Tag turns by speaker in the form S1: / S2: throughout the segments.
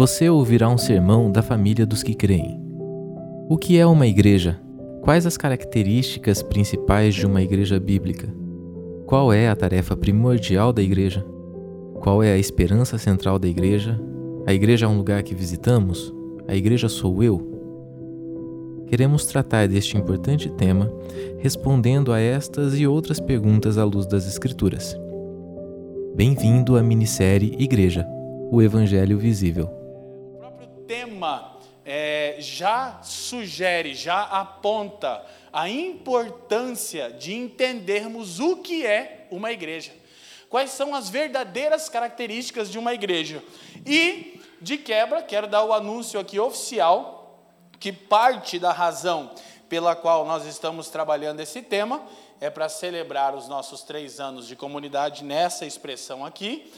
S1: você ouvirá um sermão da família dos que creem. O que é uma igreja? Quais as características principais de uma igreja bíblica? Qual é a tarefa primordial da igreja? Qual é a esperança central da igreja? A igreja é um lugar que visitamos? A igreja sou eu? Queremos tratar deste importante tema respondendo a estas e outras perguntas à luz das Escrituras. Bem-vindo à minissérie Igreja, o Evangelho Visível.
S2: Tema é, já sugere, já aponta a importância de entendermos o que é uma igreja. Quais são as verdadeiras características de uma igreja. E, de quebra, quero dar o anúncio aqui oficial, que parte da razão pela qual nós estamos trabalhando esse tema é para celebrar os nossos três anos de comunidade nessa expressão aqui.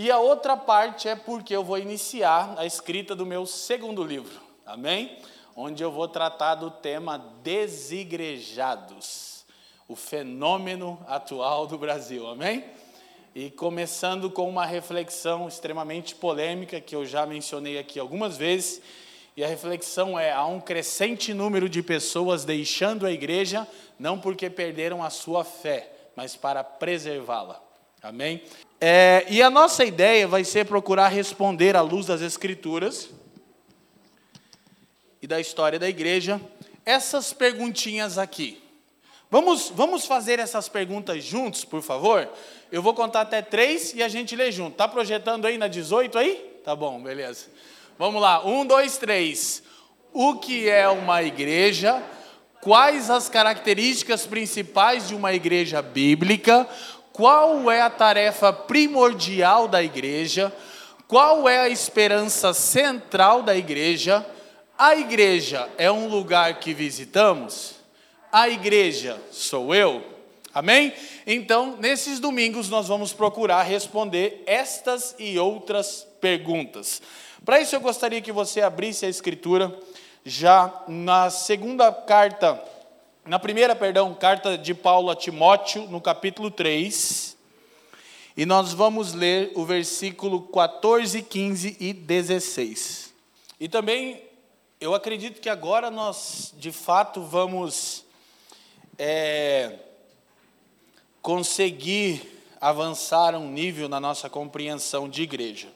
S2: E a outra parte é porque eu vou iniciar a escrita do meu segundo livro, amém? Onde eu vou tratar do tema desigrejados, o fenômeno atual do Brasil, amém? E começando com uma reflexão extremamente polêmica que eu já mencionei aqui algumas vezes, e a reflexão é: há um crescente número de pessoas deixando a igreja, não porque perderam a sua fé, mas para preservá-la. Amém? É, e a nossa ideia vai ser procurar responder à luz das Escrituras e da história da igreja essas perguntinhas aqui. Vamos, vamos fazer essas perguntas juntos, por favor? Eu vou contar até três e a gente lê junto. Tá projetando aí na 18 aí? Tá bom, beleza. Vamos lá, um, dois, três. O que é uma igreja? Quais as características principais de uma igreja bíblica? Qual é a tarefa primordial da igreja, qual é a esperança central da igreja. A igreja é um lugar que visitamos? A igreja sou eu? Amém? Então, nesses domingos, nós vamos procurar responder estas e outras perguntas. Para isso, eu gostaria que você abrisse a Escritura já na segunda carta na primeira, perdão, carta de Paulo a Timóteo, no capítulo 3, e nós vamos ler o versículo 14, 15 e 16. E também, eu acredito que agora nós, de fato, vamos é, conseguir avançar um nível na nossa compreensão de igreja.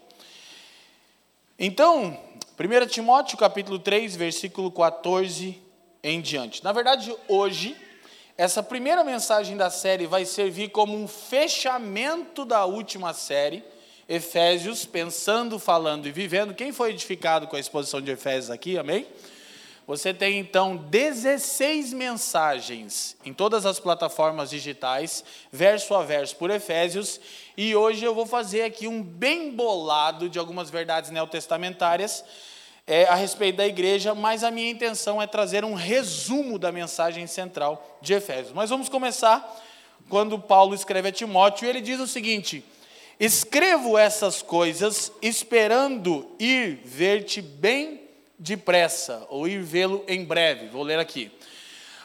S2: Então, 1 Timóteo capítulo 3, versículo 14 em diante. Na verdade, hoje, essa primeira mensagem da série vai servir como um fechamento da última série, Efésios, pensando, falando e vivendo. Quem foi edificado com a exposição de Efésios aqui, amém? Você tem então 16 mensagens em todas as plataformas digitais, verso a verso por Efésios, e hoje eu vou fazer aqui um bem bolado de algumas verdades neotestamentárias é, a respeito da igreja, mas a minha intenção é trazer um resumo da mensagem central de Efésios. Mas vamos começar quando Paulo escreve a Timóteo, e ele diz o seguinte: Escrevo essas coisas esperando ir ver-te bem depressa, ou ir vê-lo em breve. Vou ler aqui.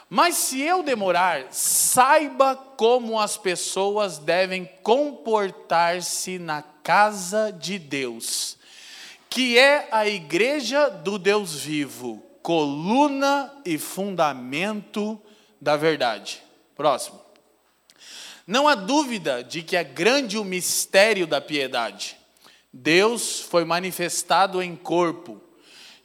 S2: Mas se eu demorar, saiba como as pessoas devem comportar-se na casa de Deus que é a igreja do Deus vivo, coluna e fundamento da verdade. Próximo. Não há dúvida de que é grande o mistério da piedade. Deus foi manifestado em corpo,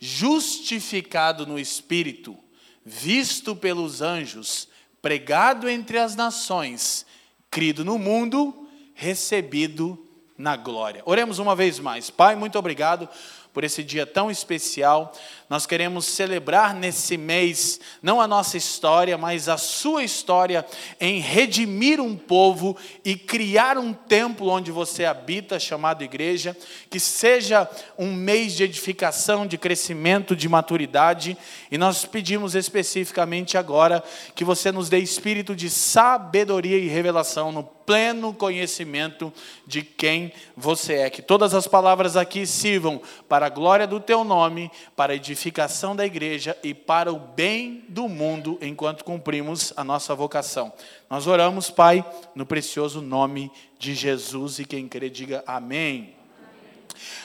S2: justificado no espírito, visto pelos anjos, pregado entre as nações, crido no mundo, recebido na glória. Oremos uma vez mais. Pai, muito obrigado por esse dia tão especial. Nós queremos celebrar nesse mês, não a nossa história, mas a sua história em redimir um povo e criar um templo onde você habita, chamado igreja, que seja um mês de edificação, de crescimento, de maturidade. E nós pedimos especificamente agora que você nos dê espírito de sabedoria e revelação no pleno conhecimento de quem você é. Que todas as palavras aqui sirvam para a glória do teu nome, para a edificação da igreja e para o bem do mundo enquanto cumprimos a nossa vocação. Nós oramos, Pai, no precioso nome de Jesus e quem crê diga amém.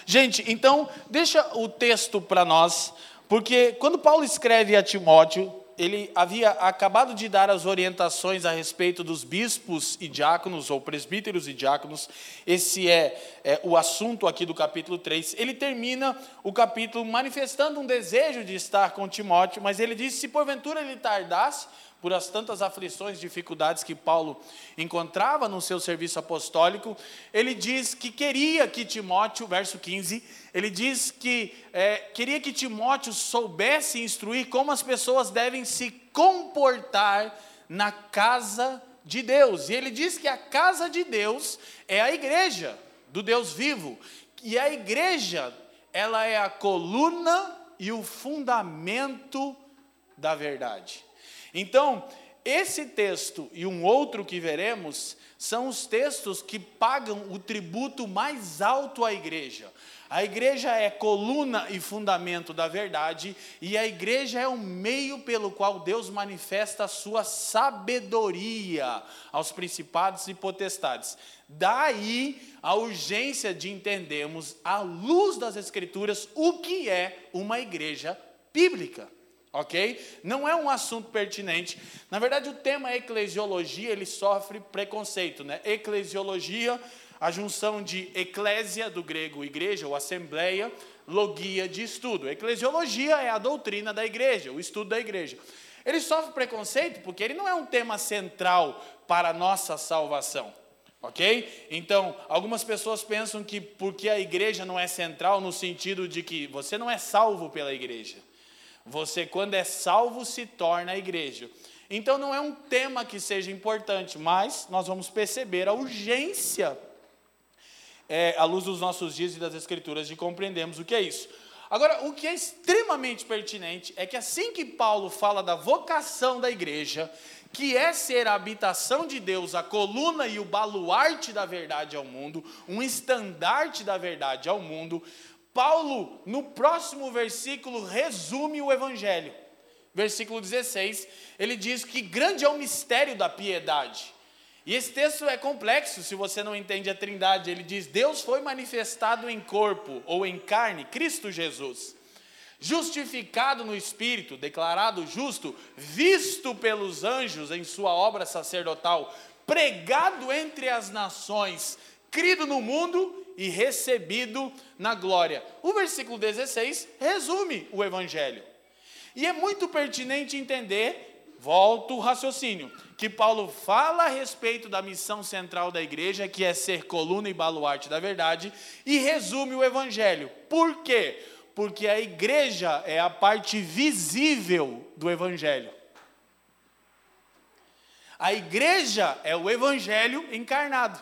S2: Gente, então, deixa o texto para nós, porque quando Paulo escreve a Timóteo, ele havia acabado de dar as orientações a respeito dos bispos e diáconos, ou presbíteros e diáconos. Esse é, é, o assunto aqui do capítulo 3. Ele termina o capítulo manifestando um desejo de estar com Timóteo, mas ele diz: se porventura ele tardasse, por as tantas aflições, dificuldades que Paulo encontrava no seu serviço apostólico, ele diz que queria que Timóteo, verso 15, ele diz que é, queria que Timóteo soubesse instruir como as pessoas devem se comportar na casa de Deus. E ele diz que a casa de Deus é a igreja do Deus vivo. E a igreja, ela é a coluna e o fundamento da verdade. Então, esse texto e um outro que veremos são os textos que pagam o tributo mais alto à igreja. A igreja é coluna e fundamento da verdade, e a igreja é o meio pelo qual Deus manifesta a sua sabedoria aos principados e potestades. Daí a urgência de entendermos, à luz das Escrituras, o que é uma igreja bíblica ok? Não é um assunto pertinente. Na verdade, o tema eclesiologia ele sofre preconceito, né? Eclesiologia, a junção de eclésia do grego igreja ou assembleia, logia de estudo. Eclesiologia é a doutrina da igreja, o estudo da igreja. Ele sofre preconceito porque ele não é um tema central para a nossa salvação. Ok? Então, algumas pessoas pensam que porque a igreja não é central, no sentido de que você não é salvo pela igreja. Você, quando é salvo, se torna a igreja. Então não é um tema que seja importante, mas nós vamos perceber a urgência, é, à luz dos nossos dias e das Escrituras, de compreendermos o que é isso. Agora, o que é extremamente pertinente é que assim que Paulo fala da vocação da igreja, que é ser a habitação de Deus, a coluna e o baluarte da verdade ao mundo, um estandarte da verdade ao mundo, Paulo, no próximo versículo, resume o Evangelho. Versículo 16, ele diz que grande é o mistério da piedade. E esse texto é complexo se você não entende a trindade. Ele diz: Deus foi manifestado em corpo ou em carne, Cristo Jesus. Justificado no espírito, declarado justo, visto pelos anjos em sua obra sacerdotal, pregado entre as nações, crido no mundo e recebido na glória. O versículo 16 resume o evangelho. E é muito pertinente entender, volto o raciocínio, que Paulo fala a respeito da missão central da igreja, que é ser coluna e baluarte da verdade, e resume o evangelho. Por quê? Porque a igreja é a parte visível do evangelho. A igreja é o evangelho encarnado.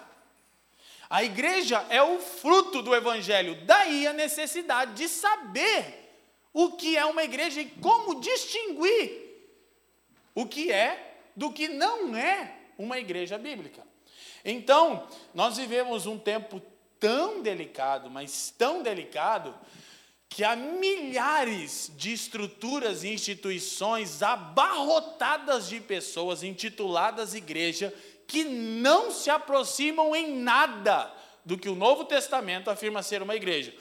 S2: A igreja é o fruto do evangelho, daí a necessidade de saber o que é uma igreja e como distinguir o que é do que não é uma igreja bíblica. Então, nós vivemos um tempo tão delicado, mas tão delicado, que há milhares de estruturas e instituições abarrotadas de pessoas intituladas igreja que não se aproximam em nada do que o Novo Testamento afirma ser uma igreja.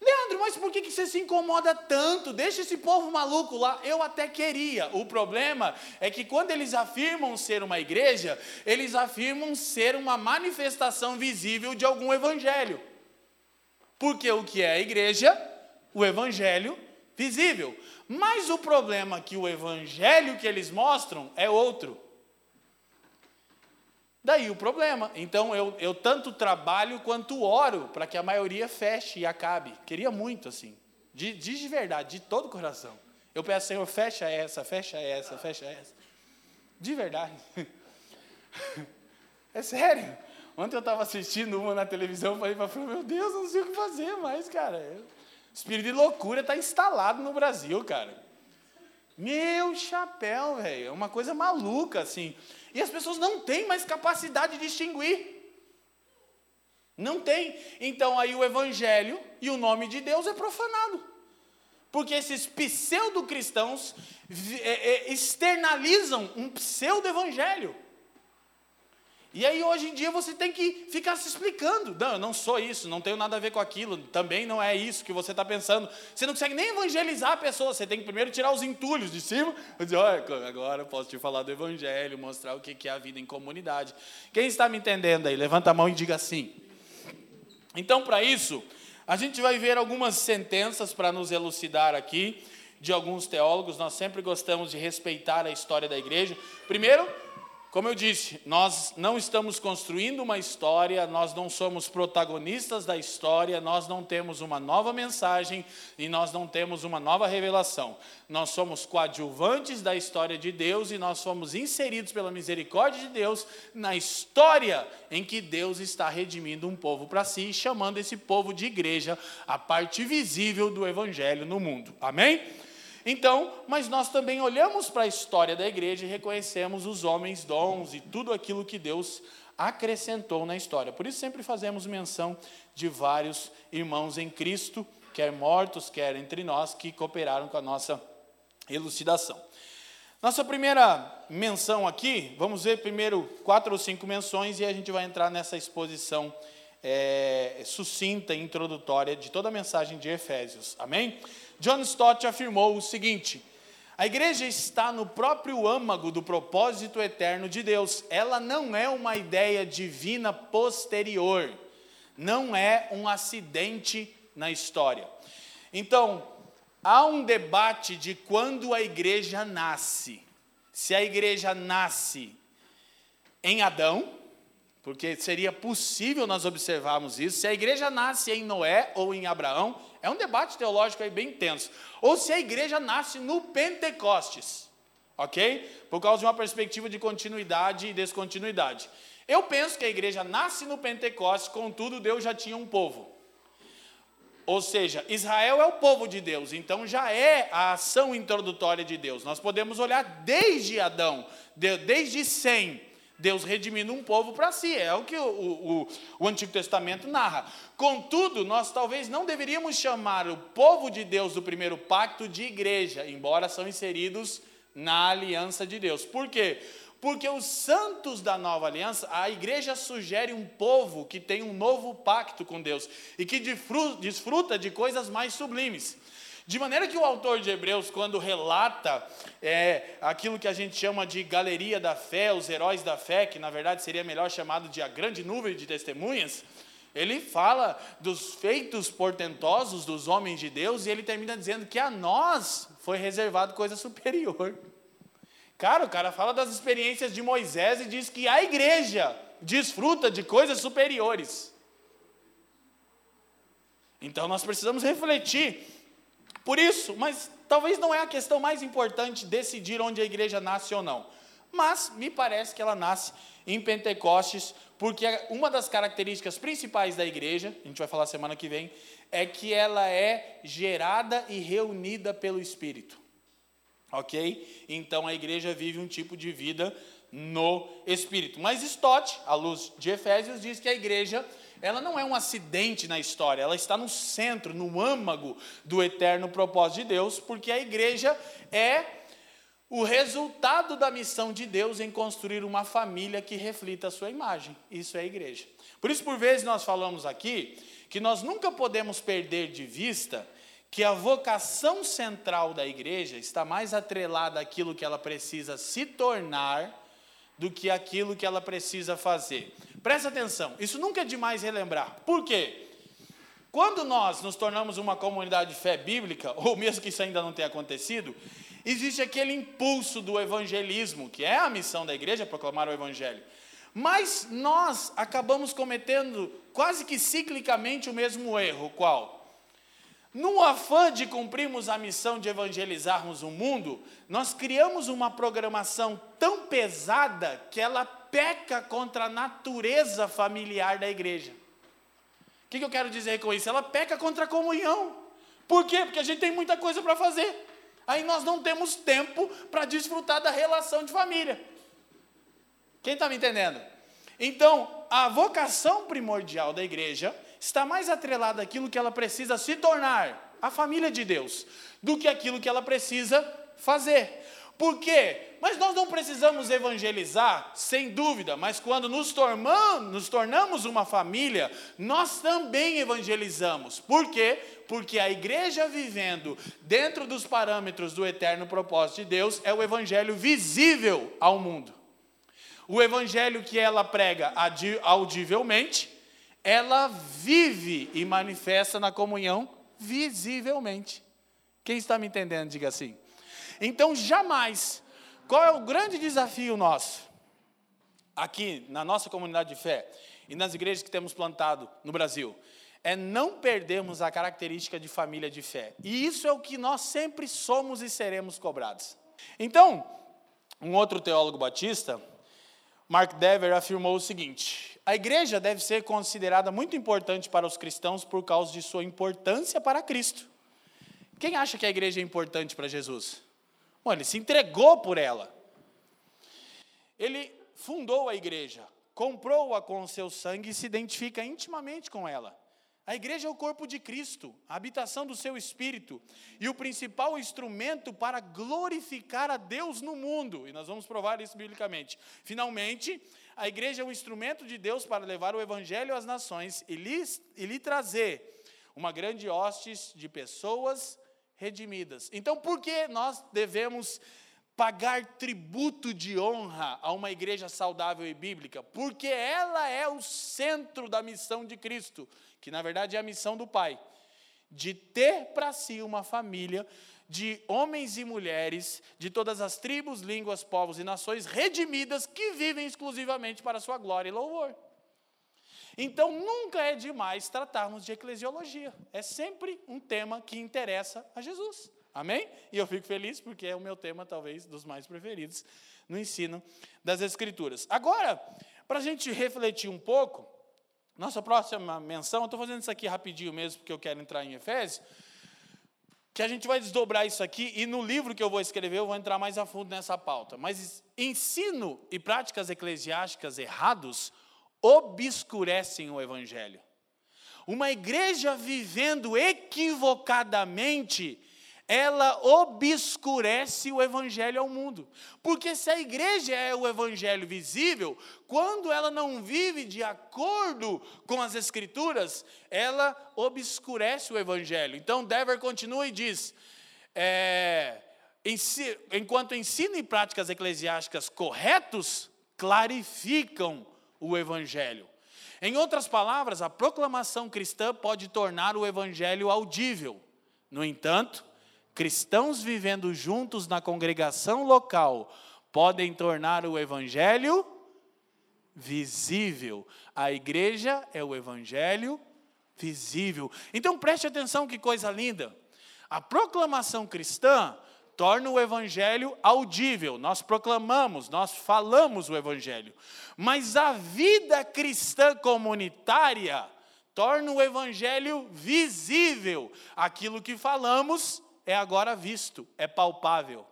S2: Leandro, mas por que você se incomoda tanto? Deixa esse povo maluco lá. Eu até queria. O problema é que quando eles afirmam ser uma igreja, eles afirmam ser uma manifestação visível de algum evangelho. Porque o que é a igreja? O evangelho visível. Mas o problema é que o evangelho que eles mostram é outro. Daí o problema. Então eu, eu tanto trabalho quanto oro para que a maioria feche e acabe. Queria muito assim. De, de verdade, de todo o coração. Eu peço, Senhor, fecha essa, fecha essa, fecha essa. De verdade. É sério. Ontem eu estava assistindo uma na televisão falei para meu Deus, não sei o que fazer mais, cara. O espírito de loucura está instalado no Brasil, cara. Meu chapéu, velho. É uma coisa maluca, assim. E as pessoas não têm mais capacidade de distinguir. Não tem. Então aí o evangelho e o nome de Deus é profanado. Porque esses pseudo-cristãos é, é, externalizam um pseudo-evangelho. E aí hoje em dia você tem que ficar se explicando. Não, eu não sou isso, não tenho nada a ver com aquilo, também não é isso que você está pensando. Você não consegue nem evangelizar a pessoa, você tem que primeiro tirar os entulhos de cima e dizer, olha, agora eu posso te falar do evangelho, mostrar o que é a vida em comunidade. Quem está me entendendo aí? Levanta a mão e diga sim. Então, para isso, a gente vai ver algumas sentenças para nos elucidar aqui de alguns teólogos. Nós sempre gostamos de respeitar a história da igreja. Primeiro, como eu disse, nós não estamos construindo uma história, nós não somos protagonistas da história, nós não temos uma nova mensagem e nós não temos uma nova revelação. Nós somos coadjuvantes da história de Deus e nós fomos inseridos pela misericórdia de Deus na história em que Deus está redimindo um povo para si, chamando esse povo de igreja, a parte visível do evangelho no mundo. Amém? Então, mas nós também olhamos para a história da igreja e reconhecemos os homens dons e tudo aquilo que Deus acrescentou na história. Por isso sempre fazemos menção de vários irmãos em Cristo, quer mortos, quer entre nós, que cooperaram com a nossa elucidação. Nossa primeira menção aqui, vamos ver primeiro quatro ou cinco menções e a gente vai entrar nessa exposição é, sucinta e introdutória de toda a mensagem de Efésios. Amém? John Stott afirmou o seguinte: a igreja está no próprio âmago do propósito eterno de Deus. Ela não é uma ideia divina posterior, não é um acidente na história. Então, há um debate de quando a igreja nasce. Se a igreja nasce em Adão, porque seria possível nós observarmos isso, se a igreja nasce em Noé ou em Abraão, é um debate teológico aí bem intenso. Ou se a igreja nasce no Pentecostes, ok? Por causa de uma perspectiva de continuidade e descontinuidade. Eu penso que a igreja nasce no Pentecostes, contudo, Deus já tinha um povo. Ou seja, Israel é o povo de Deus, então já é a ação introdutória de Deus. Nós podemos olhar desde Adão, desde Sem, Deus redimindo um povo para si, é o que o, o, o, Antigo Testamento narra. Contudo, nós talvez não deveríamos chamar o povo de Deus do primeiro pacto de igreja, embora são inseridos na aliança de Deus. Por quê? Porque os santos da nova aliança, a igreja sugere um povo que tem um novo pacto com Deus e que desfruta de coisas mais sublimes. De maneira que o autor de Hebreus, quando relata é, aquilo que a gente chama de galeria da fé, os heróis da fé, que na verdade seria melhor chamado de a grande nuvem de testemunhas, ele fala dos feitos portentosos dos homens de Deus e ele termina dizendo que a nós foi reservado coisa superior. Cara, o cara fala das experiências de Moisés e diz que a igreja desfruta de coisas superiores. Então nós precisamos refletir por isso, mas talvez não é a questão mais importante decidir onde a igreja nasce ou não. Mas me parece que ela nasce em Pentecostes, porque uma das características principais da igreja, a gente vai falar semana que vem, é que ela é gerada e reunida pelo Espírito. Ok? Então a igreja vive um tipo de vida no Espírito. Mas Stott, à luz de Efésios, diz que a igreja ela não é um acidente na história, ela está no centro, no âmago do eterno propósito de Deus, porque a igreja é o resultado da missão de Deus em construir uma família que reflita a sua imagem. Isso é a igreja. Por isso, por vezes, nós falamos aqui que nós nunca podemos perder de vista que a vocação central da igreja está mais atrelada àquilo que ela precisa se tornar do que aquilo que ela precisa fazer. Presta atenção, isso nunca é demais relembrar. Por quê? Quando nós nos tornamos uma comunidade de fé bíblica, ou mesmo que isso ainda não tenha acontecido, existe aquele impulso do evangelismo, que é a missão da igreja, proclamar o evangelho. Mas nós acabamos cometendo quase que ciclicamente o mesmo erro, qual? No afã de cumprirmos a missão de evangelizarmos o mundo, nós criamos uma programação tão pesada que ela peca contra a natureza familiar da igreja. O que, que eu quero dizer com isso? Ela peca contra a comunhão. Por quê? Porque a gente tem muita coisa para fazer. Aí nós não temos tempo para desfrutar da relação de família. Quem está me entendendo? Então, a vocação primordial da igreja está mais atrelada àquilo que ela precisa se tornar, a família de Deus, do que aquilo que ela precisa fazer. Por quê? Mas nós não precisamos evangelizar, sem dúvida, mas quando nos tornamos, nos tornamos uma família, nós também evangelizamos. Por quê? Porque a igreja vivendo dentro dos parâmetros do eterno propósito de Deus é o evangelho visível ao mundo. O evangelho que ela prega audivelmente, ela vive e manifesta na comunhão visivelmente. Quem está me entendendo, diga assim. Então, jamais, qual é o grande desafio nosso? Aqui na nossa comunidade de fé e nas igrejas que temos plantado no Brasil, é não perdermos a característica de família de fé. E isso é o que nós sempre somos e seremos cobrados. Então, um outro teólogo batista, Mark Dever afirmou o seguinte: a igreja deve ser considerada muito importante para os cristãos por causa de sua importância para Cristo. Quem acha que a igreja é importante para Jesus? Bom, ele se entregou por ela. Ele fundou a igreja, comprou-a com o seu sangue e se identifica intimamente com ela. A igreja é o corpo de Cristo, a habitação do seu espírito e o principal instrumento para glorificar a Deus no mundo. E nós vamos provar isso biblicamente. Finalmente, a igreja é um instrumento de Deus para levar o evangelho às nações e lhe, e lhe trazer uma grande hoste de pessoas redimidas. Então, por que nós devemos pagar tributo de honra a uma igreja saudável e bíblica? Porque ela é o centro da missão de Cristo que na verdade é a missão do Pai, de ter para si uma família de homens e mulheres de todas as tribos, línguas, povos e nações redimidas que vivem exclusivamente para a sua glória e louvor. Então, nunca é demais tratarmos de eclesiologia. É sempre um tema que interessa a Jesus. Amém? E eu fico feliz porque é o meu tema, talvez, dos mais preferidos no ensino das Escrituras. Agora, para a gente refletir um pouco, nossa próxima menção, eu estou fazendo isso aqui rapidinho mesmo, porque eu quero entrar em Efésios, que a gente vai desdobrar isso aqui, e no livro que eu vou escrever eu vou entrar mais a fundo nessa pauta. Mas ensino e práticas eclesiásticas errados obscurecem o Evangelho. Uma igreja vivendo equivocadamente ela obscurece o evangelho ao mundo. Porque se a igreja é o evangelho visível, quando ela não vive de acordo com as escrituras, ela obscurece o evangelho. Então, Dever continua e diz: é, enquanto ensino e práticas eclesiásticas corretos clarificam o evangelho. Em outras palavras, a proclamação cristã pode tornar o evangelho audível. No entanto, cristãos vivendo juntos na congregação local podem tornar o evangelho visível. A igreja é o evangelho visível. Então preste atenção que coisa linda. A proclamação cristã torna o evangelho audível. Nós proclamamos, nós falamos o evangelho. Mas a vida cristã comunitária torna o evangelho visível. Aquilo que falamos é agora visto, é palpável.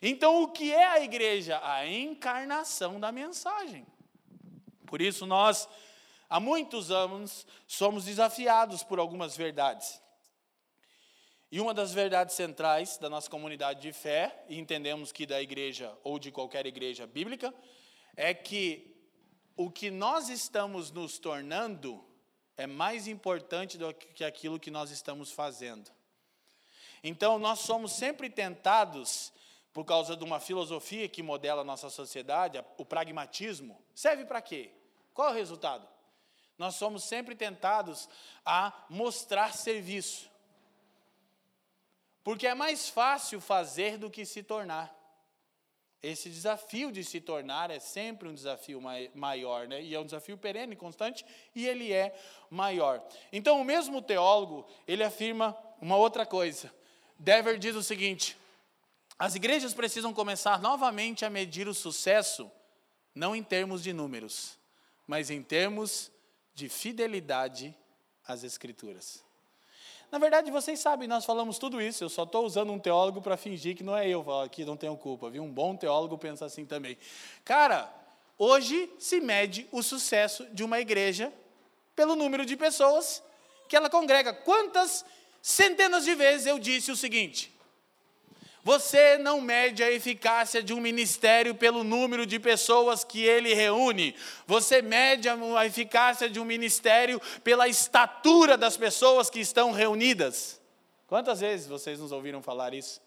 S2: Então, o que é a igreja? A encarnação da mensagem. Por isso, nós, há muitos anos, somos desafiados por algumas verdades. E uma das verdades centrais da nossa comunidade de fé, e entendemos que da igreja ou de qualquer igreja bíblica, é que o que nós estamos nos tornando é mais importante do que aquilo que nós estamos fazendo. Então, nós somos sempre tentados, por causa de uma filosofia que modela a nossa sociedade, o pragmatismo. Serve para quê? Qual é o resultado? Nós somos sempre tentados a mostrar serviço. Porque é mais fácil fazer do que se tornar. Esse desafio de se tornar é sempre um desafio maior, né? e é um desafio perene, constante, e ele é maior. Então, o mesmo teólogo, ele afirma uma outra coisa. Dever diz o seguinte: as igrejas precisam começar novamente a medir o sucesso, não em termos de números, mas em termos de fidelidade às Escrituras. Na verdade, vocês sabem, nós falamos tudo isso, eu só estou usando um teólogo para fingir que não é eu, que não tenho culpa, viu? Um bom teólogo pensa assim também. Cara, hoje se mede o sucesso de uma igreja pelo número de pessoas que ela congrega. Quantas Centenas de vezes eu disse o seguinte: Você não mede a eficácia de um ministério pelo número de pessoas que ele reúne. Você mede a eficácia de um ministério pela estatura das pessoas que estão reunidas. Quantas vezes vocês nos ouviram falar isso?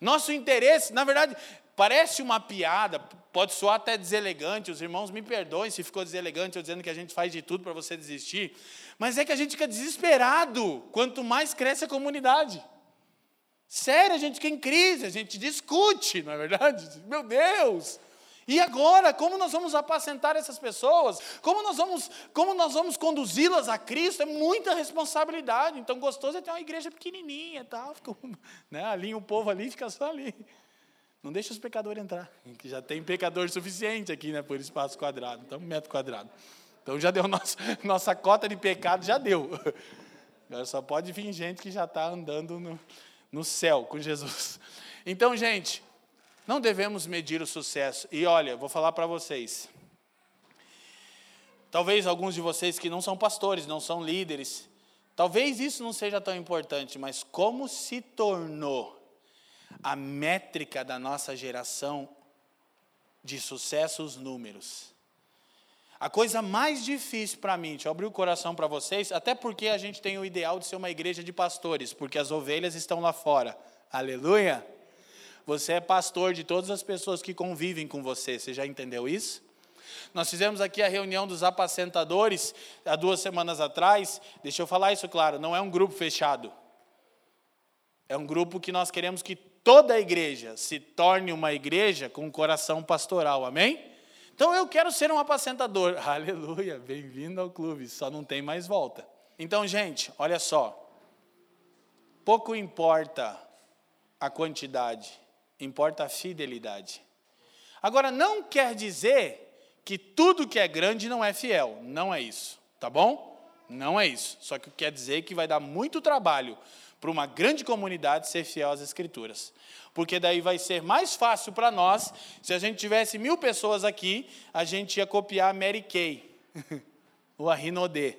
S2: Nosso interesse, na verdade, parece uma piada, pode soar até deselegante, os irmãos me perdoem se ficou deselegante eu dizendo que a gente faz de tudo para você desistir, mas é que a gente fica desesperado quanto mais cresce a comunidade. Sério, a gente fica em crise, a gente discute, não é verdade? Meu Deus! E agora, como nós vamos apacentar essas pessoas? Como nós vamos, como nós vamos conduzi-las a Cristo? É muita responsabilidade. Então, gostoso é ter uma igreja pequenininha, tal, fica, né, alinha o povo ali, fica só ali. Não deixa os pecadores entrar, que já tem pecador suficiente aqui, né, por espaço quadrado, então metro quadrado. Então já deu nossa, nossa cota de pecado, já deu. Agora só pode vir gente que já está andando no, no céu com Jesus. Então, gente, não devemos medir o sucesso. E olha, vou falar para vocês. Talvez alguns de vocês que não são pastores, não são líderes, talvez isso não seja tão importante, mas como se tornou a métrica da nossa geração de sucesso os números. A coisa mais difícil para mim, deixa eu abrir o coração para vocês, até porque a gente tem o ideal de ser uma igreja de pastores, porque as ovelhas estão lá fora. Aleluia! Você é pastor de todas as pessoas que convivem com você, você já entendeu isso? Nós fizemos aqui a reunião dos apacentadores há duas semanas atrás. Deixa eu falar isso claro, não é um grupo fechado. É um grupo que nós queremos que toda a igreja se torne uma igreja com um coração pastoral, amém? Então eu quero ser um apacentador. Aleluia, bem-vindo ao clube, só não tem mais volta. Então, gente, olha só. Pouco importa a quantidade, importa a fidelidade. Agora, não quer dizer que tudo que é grande não é fiel. Não é isso, tá bom? Não é isso. Só que quer dizer que vai dar muito trabalho para uma grande comunidade ser fiel às Escrituras. Porque daí vai ser mais fácil para nós, se a gente tivesse mil pessoas aqui, a gente ia copiar a Mary Kay, o Arrinodê.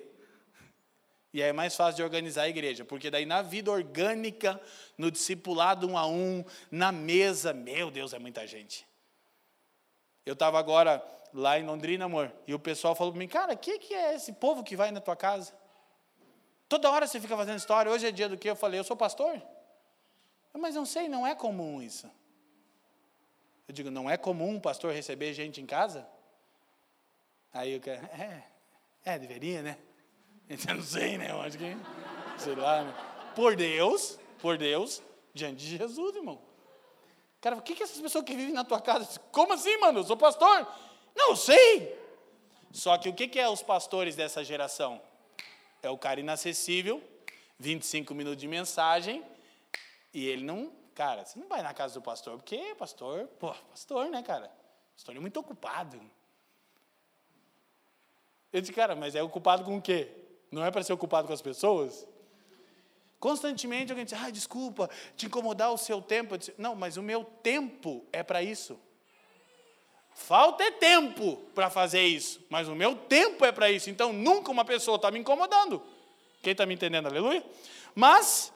S2: E aí é mais fácil de organizar a igreja, porque daí na vida orgânica, no discipulado um a um, na mesa, meu Deus, é muita gente. Eu estava agora lá em Londrina, amor, e o pessoal falou para mim, cara, o que, que é esse povo que vai na tua casa? Toda hora você fica fazendo história. Hoje é dia do que? Eu falei, eu sou pastor. Mas não sei, não é comum isso. Eu digo, não é comum um pastor receber gente em casa? Aí eu quero, é, é, deveria, né? Eu não sei, né? Eu acho que, sei lá, né? Por Deus, por Deus, diante de Jesus, irmão. Cara, o que, que essas pessoas que vivem na tua casa? Como assim, mano? Eu sou pastor? Não sei. Só que o que, que é os pastores dessa geração? É o cara inacessível, 25 minutos de mensagem, e ele não. Cara, você não vai na casa do pastor, porque pastor, pô, pastor, né, cara? Pastor é muito ocupado. Eu disse, cara, mas é ocupado com o quê? Não é para ser ocupado com as pessoas? Constantemente alguém diz, ah, desculpa, te incomodar o seu tempo. Disse, não, mas o meu tempo é para isso. Falta é tempo para fazer isso, mas o meu tempo é para isso. Então nunca uma pessoa está me incomodando. Quem está me entendendo? Aleluia? Mas,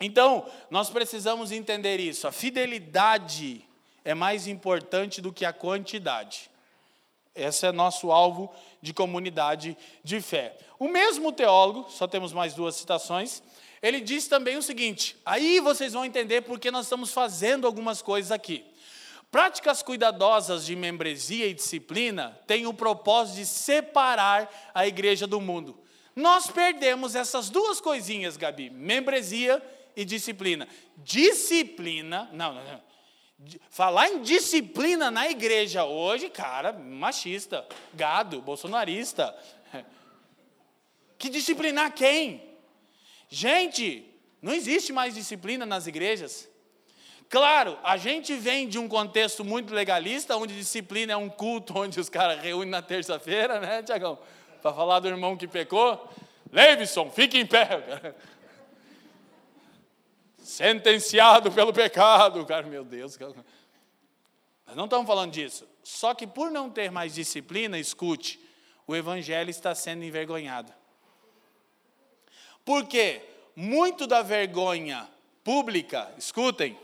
S2: então, nós precisamos entender isso. A fidelidade é mais importante do que a quantidade. Esse é nosso alvo de comunidade de fé. O mesmo teólogo, só temos mais duas citações, ele diz também o seguinte: aí vocês vão entender porque nós estamos fazendo algumas coisas aqui. Práticas cuidadosas de membresia e disciplina têm o propósito de separar a igreja do mundo. Nós perdemos essas duas coisinhas, Gabi: membresia e disciplina. Disciplina, não, não, não. Falar em disciplina na igreja hoje, cara, machista, gado, bolsonarista. Que disciplinar quem? Gente, não existe mais disciplina nas igrejas. Claro, a gente vem de um contexto muito legalista, onde disciplina é um culto, onde os caras reúnem na terça-feira, né, Tiagão? Para falar do irmão que pecou. Leivson, fique em pé. Sentenciado pelo pecado. Cara, meu Deus. Nós não estamos falando disso. Só que por não ter mais disciplina, escute, o evangelho está sendo envergonhado. Por quê? Muito da vergonha pública, escutem,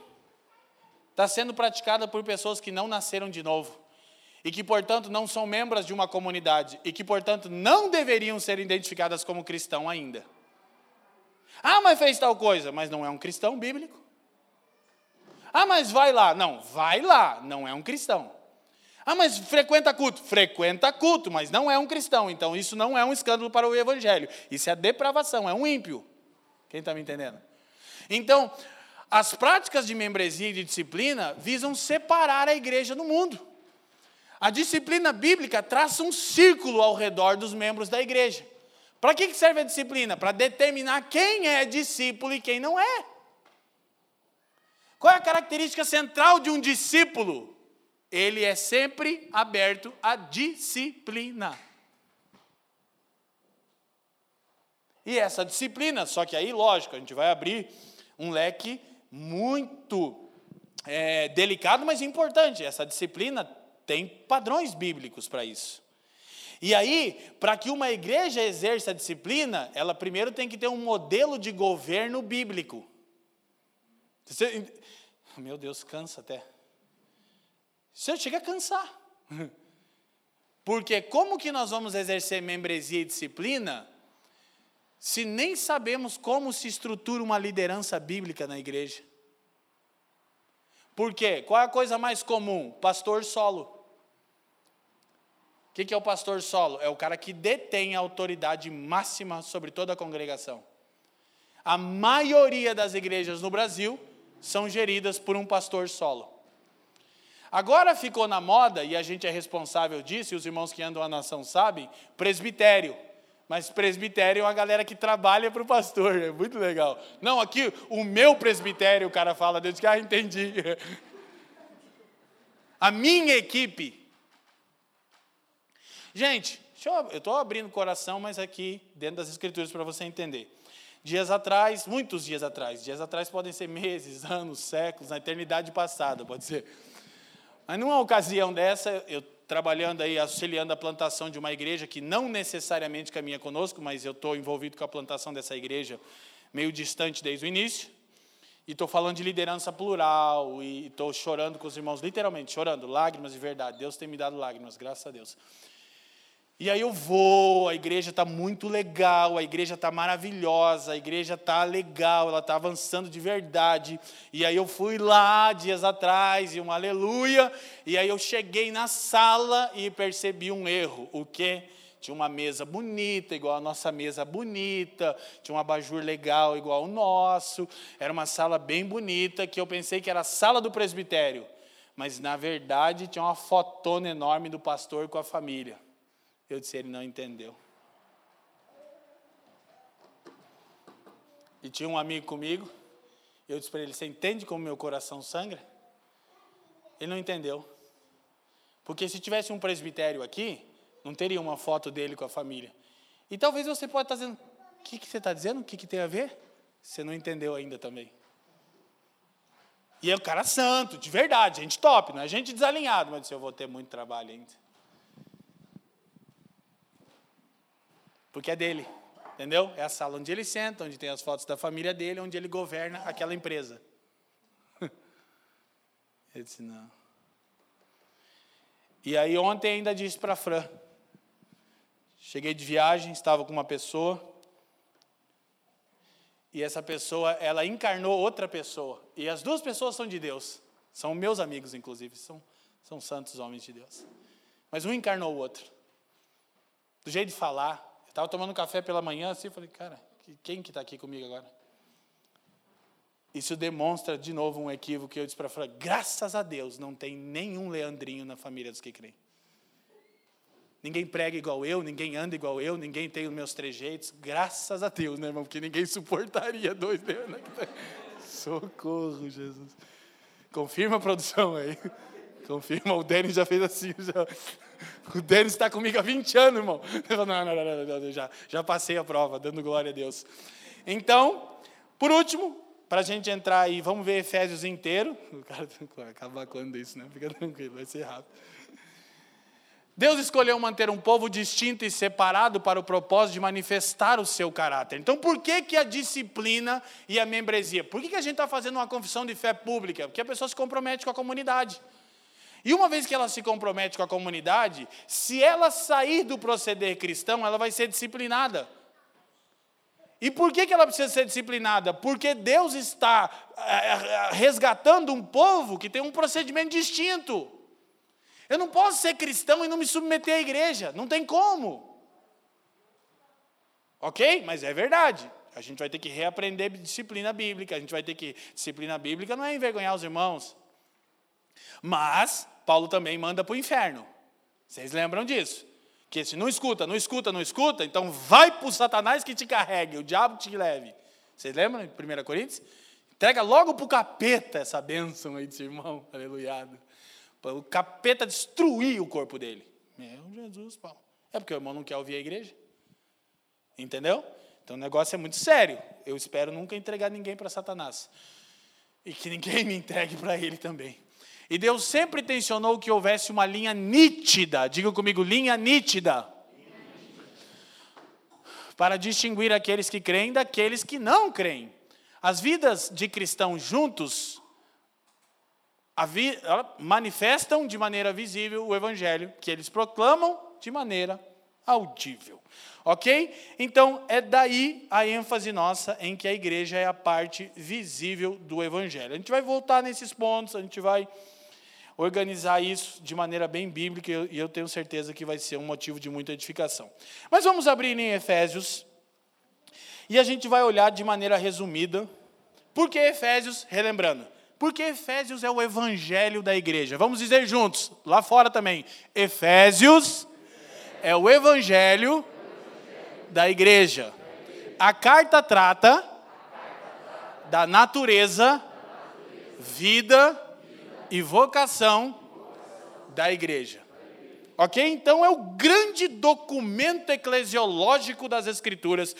S2: está sendo praticada por pessoas que não nasceram de novo e que, portanto, não são membros de uma comunidade e que, portanto, não deveriam ser identificadas como cristão ainda. Ah, mas fez tal coisa, mas não é um cristão bíblico. Ah, mas vai lá. Não, vai lá, não é um cristão. Ah, mas frequenta culto. Frequenta culto, mas não é um cristão. Então, isso não é um escândalo para o evangelho. Isso é depravação, é um ímpio. Quem está me entendendo? Então, as práticas de membresia e de disciplina visam separar a igreja do mundo. A disciplina bíblica traça um círculo ao redor dos membros da igreja. Para que serve a disciplina? Para determinar quem é discípulo e quem não é. Qual é a característica central de um discípulo? Ele é sempre aberto à disciplina. E essa disciplina, só que aí, lógico, a gente vai abrir um leque muito é, delicado, mas importante. Essa disciplina tem padrões bíblicos para isso. E aí, para que uma igreja exerça a disciplina, ela primeiro tem que ter um modelo de governo bíblico. Você, meu Deus, cansa até. Você chega a cansar. Porque como que nós vamos exercer membresia e disciplina se nem sabemos como se estrutura uma liderança bíblica na igreja? Por quê? Qual é a coisa mais comum? Pastor solo. O que é o pastor solo? É o cara que detém a autoridade máxima sobre toda a congregação. A maioria das igrejas no Brasil são geridas por um pastor solo. Agora ficou na moda, e a gente é responsável disso, e os irmãos que andam a nação sabem, presbitério. Mas presbitério é uma galera que trabalha para o pastor, é muito legal. Não, aqui o meu presbitério, o cara fala, Deus que, ah, entendi. A minha equipe. Gente, eu estou abrindo o coração, mas aqui dentro das escrituras para você entender. Dias atrás, muitos dias atrás, dias atrás podem ser meses, anos, séculos, na eternidade passada, pode ser. Mas numa ocasião dessa, eu trabalhando aí, auxiliando a plantação de uma igreja que não necessariamente caminha conosco, mas eu estou envolvido com a plantação dessa igreja meio distante desde o início. E estou falando de liderança plural, e estou chorando com os irmãos, literalmente chorando, lágrimas de verdade. Deus tem me dado lágrimas, graças a Deus. E aí eu vou, a igreja está muito legal, a igreja está maravilhosa, a igreja está legal, ela está avançando de verdade. E aí eu fui lá dias atrás, e um aleluia, e aí eu cheguei na sala e percebi um erro. O quê? Tinha uma mesa bonita, igual a nossa mesa bonita, tinha um abajur legal igual o nosso, era uma sala bem bonita, que eu pensei que era a sala do presbitério. Mas na verdade tinha uma fotona enorme do pastor com a família. Eu disse, ele não entendeu. E tinha um amigo comigo, eu disse para ele, você entende como meu coração sangra? Ele não entendeu. Porque se tivesse um presbitério aqui, não teria uma foto dele com a família. E talvez você pode estar dizendo, o que, que você está dizendo? O que, que tem a ver? Você não entendeu ainda também. E é o cara santo, de verdade, gente top, não é gente desalinhado, mas eu vou ter muito trabalho ainda. Porque é dele, entendeu? É a sala onde ele senta, onde tem as fotos da família dele, onde ele governa aquela empresa. Ele disse, não. E aí ontem ainda disse para a Fran, cheguei de viagem, estava com uma pessoa, e essa pessoa, ela encarnou outra pessoa. E as duas pessoas são de Deus. São meus amigos, inclusive. São, são santos homens de Deus. Mas um encarnou o outro. Do jeito de falar, Estava tomando café pela manhã assim, falei, cara, quem que está aqui comigo agora? Isso demonstra de novo um equívoco que eu disse para ela, graças a Deus não tem nenhum Leandrinho na família dos que creem. Ninguém prega igual eu, ninguém anda igual eu, ninguém tem os meus trejeitos, graças a Deus, né, irmão? Porque ninguém suportaria dois Leandros. Socorro, Jesus. Confirma a produção aí. Confirma, o Denis já fez assim. Já. O Denis está comigo há 20 anos, irmão. Eu, não, não, não, não, não, já, já passei a prova, dando glória a Deus. Então, por último, para a gente entrar aí, vamos ver Efésios inteiro. O cara vai acabar quando isso, né? Fica tranquilo, vai ser rápido. Deus escolheu manter um povo distinto e separado para o propósito de manifestar o seu caráter. Então, por que, que a disciplina e a membresia? Por que, que a gente está fazendo uma confissão de fé pública? Porque a pessoa se compromete com a comunidade. E uma vez que ela se compromete com a comunidade, se ela sair do proceder cristão, ela vai ser disciplinada. E por que, que ela precisa ser disciplinada? Porque Deus está eh, eh, resgatando um povo que tem um procedimento distinto. Eu não posso ser cristão e não me submeter à igreja, não tem como. Ok? Mas é verdade. A gente vai ter que reaprender disciplina bíblica, a gente vai ter que. Disciplina bíblica não é envergonhar os irmãos. Mas, Paulo também manda para o inferno. Vocês lembram disso? Que se não escuta, não escuta, não escuta, então vai para o Satanás que te carregue, o diabo te leve. Vocês lembram em 1 Coríntios? Entrega logo para o capeta essa bênção aí desse irmão, aleluiado para o capeta destruir o corpo dele. Meu Jesus, Paulo. É porque o irmão não quer ouvir a igreja. Entendeu? Então o negócio é muito sério. Eu espero nunca entregar ninguém para Satanás. E que ninguém me entregue para ele também. E Deus sempre tensionou que houvesse uma linha nítida, diga comigo, linha nítida, para distinguir aqueles que creem daqueles que não creem. As vidas de cristãos juntos manifestam de maneira visível o evangelho que eles proclamam de maneira audível. Ok? Então, é daí a ênfase nossa em que a igreja é a parte visível do evangelho. A gente vai voltar nesses pontos, a gente vai organizar isso de maneira bem bíblica e eu tenho certeza que vai ser um motivo de muita edificação. Mas vamos abrir em Efésios e a gente vai olhar de maneira resumida, porque Efésios, relembrando, porque Efésios é o evangelho da igreja. Vamos dizer juntos, lá fora também. Efésios é o evangelho da igreja. A carta trata da natureza, vida e vocação da igreja. Ok? Então é o grande documento eclesiológico das Escrituras.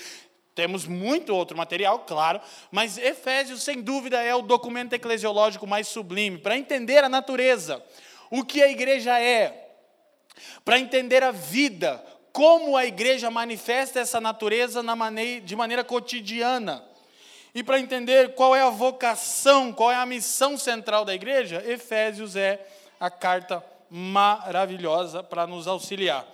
S2: Temos muito outro material, claro, mas Efésios, sem dúvida, é o documento eclesiológico mais sublime para entender a natureza, o que a igreja é, para entender a vida, como a igreja manifesta essa natureza de maneira cotidiana. E para entender qual é a vocação, qual é a missão central da igreja, Efésios é a carta maravilhosa para nos auxiliar.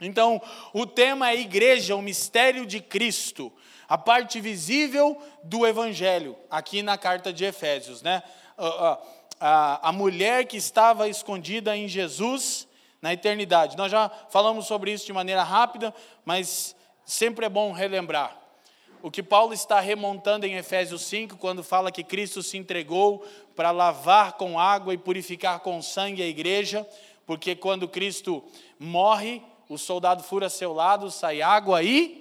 S2: Então, o tema é igreja, o mistério de Cristo, a parte visível do evangelho, aqui na carta de Efésios, né? A, a, a mulher que estava escondida em Jesus na eternidade. Nós já falamos sobre isso de maneira rápida, mas sempre é bom relembrar. O que Paulo está remontando em Efésios 5, quando fala que Cristo se entregou para lavar com água e purificar com sangue a igreja, porque quando Cristo morre, o soldado fura seu lado, sai água e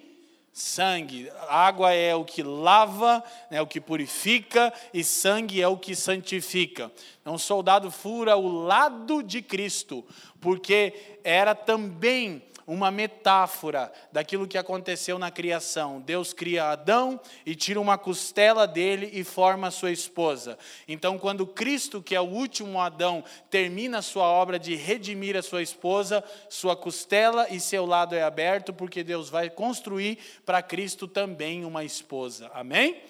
S2: sangue. Água é o que lava, é o que purifica, e sangue é o que santifica. Então, o soldado fura o lado de Cristo, porque era também uma metáfora daquilo que aconteceu na criação. Deus cria Adão e tira uma costela dele e forma sua esposa. Então, quando Cristo, que é o último Adão, termina sua obra de redimir a sua esposa, sua costela e seu lado é aberto, porque Deus vai construir para Cristo também uma esposa. Amém?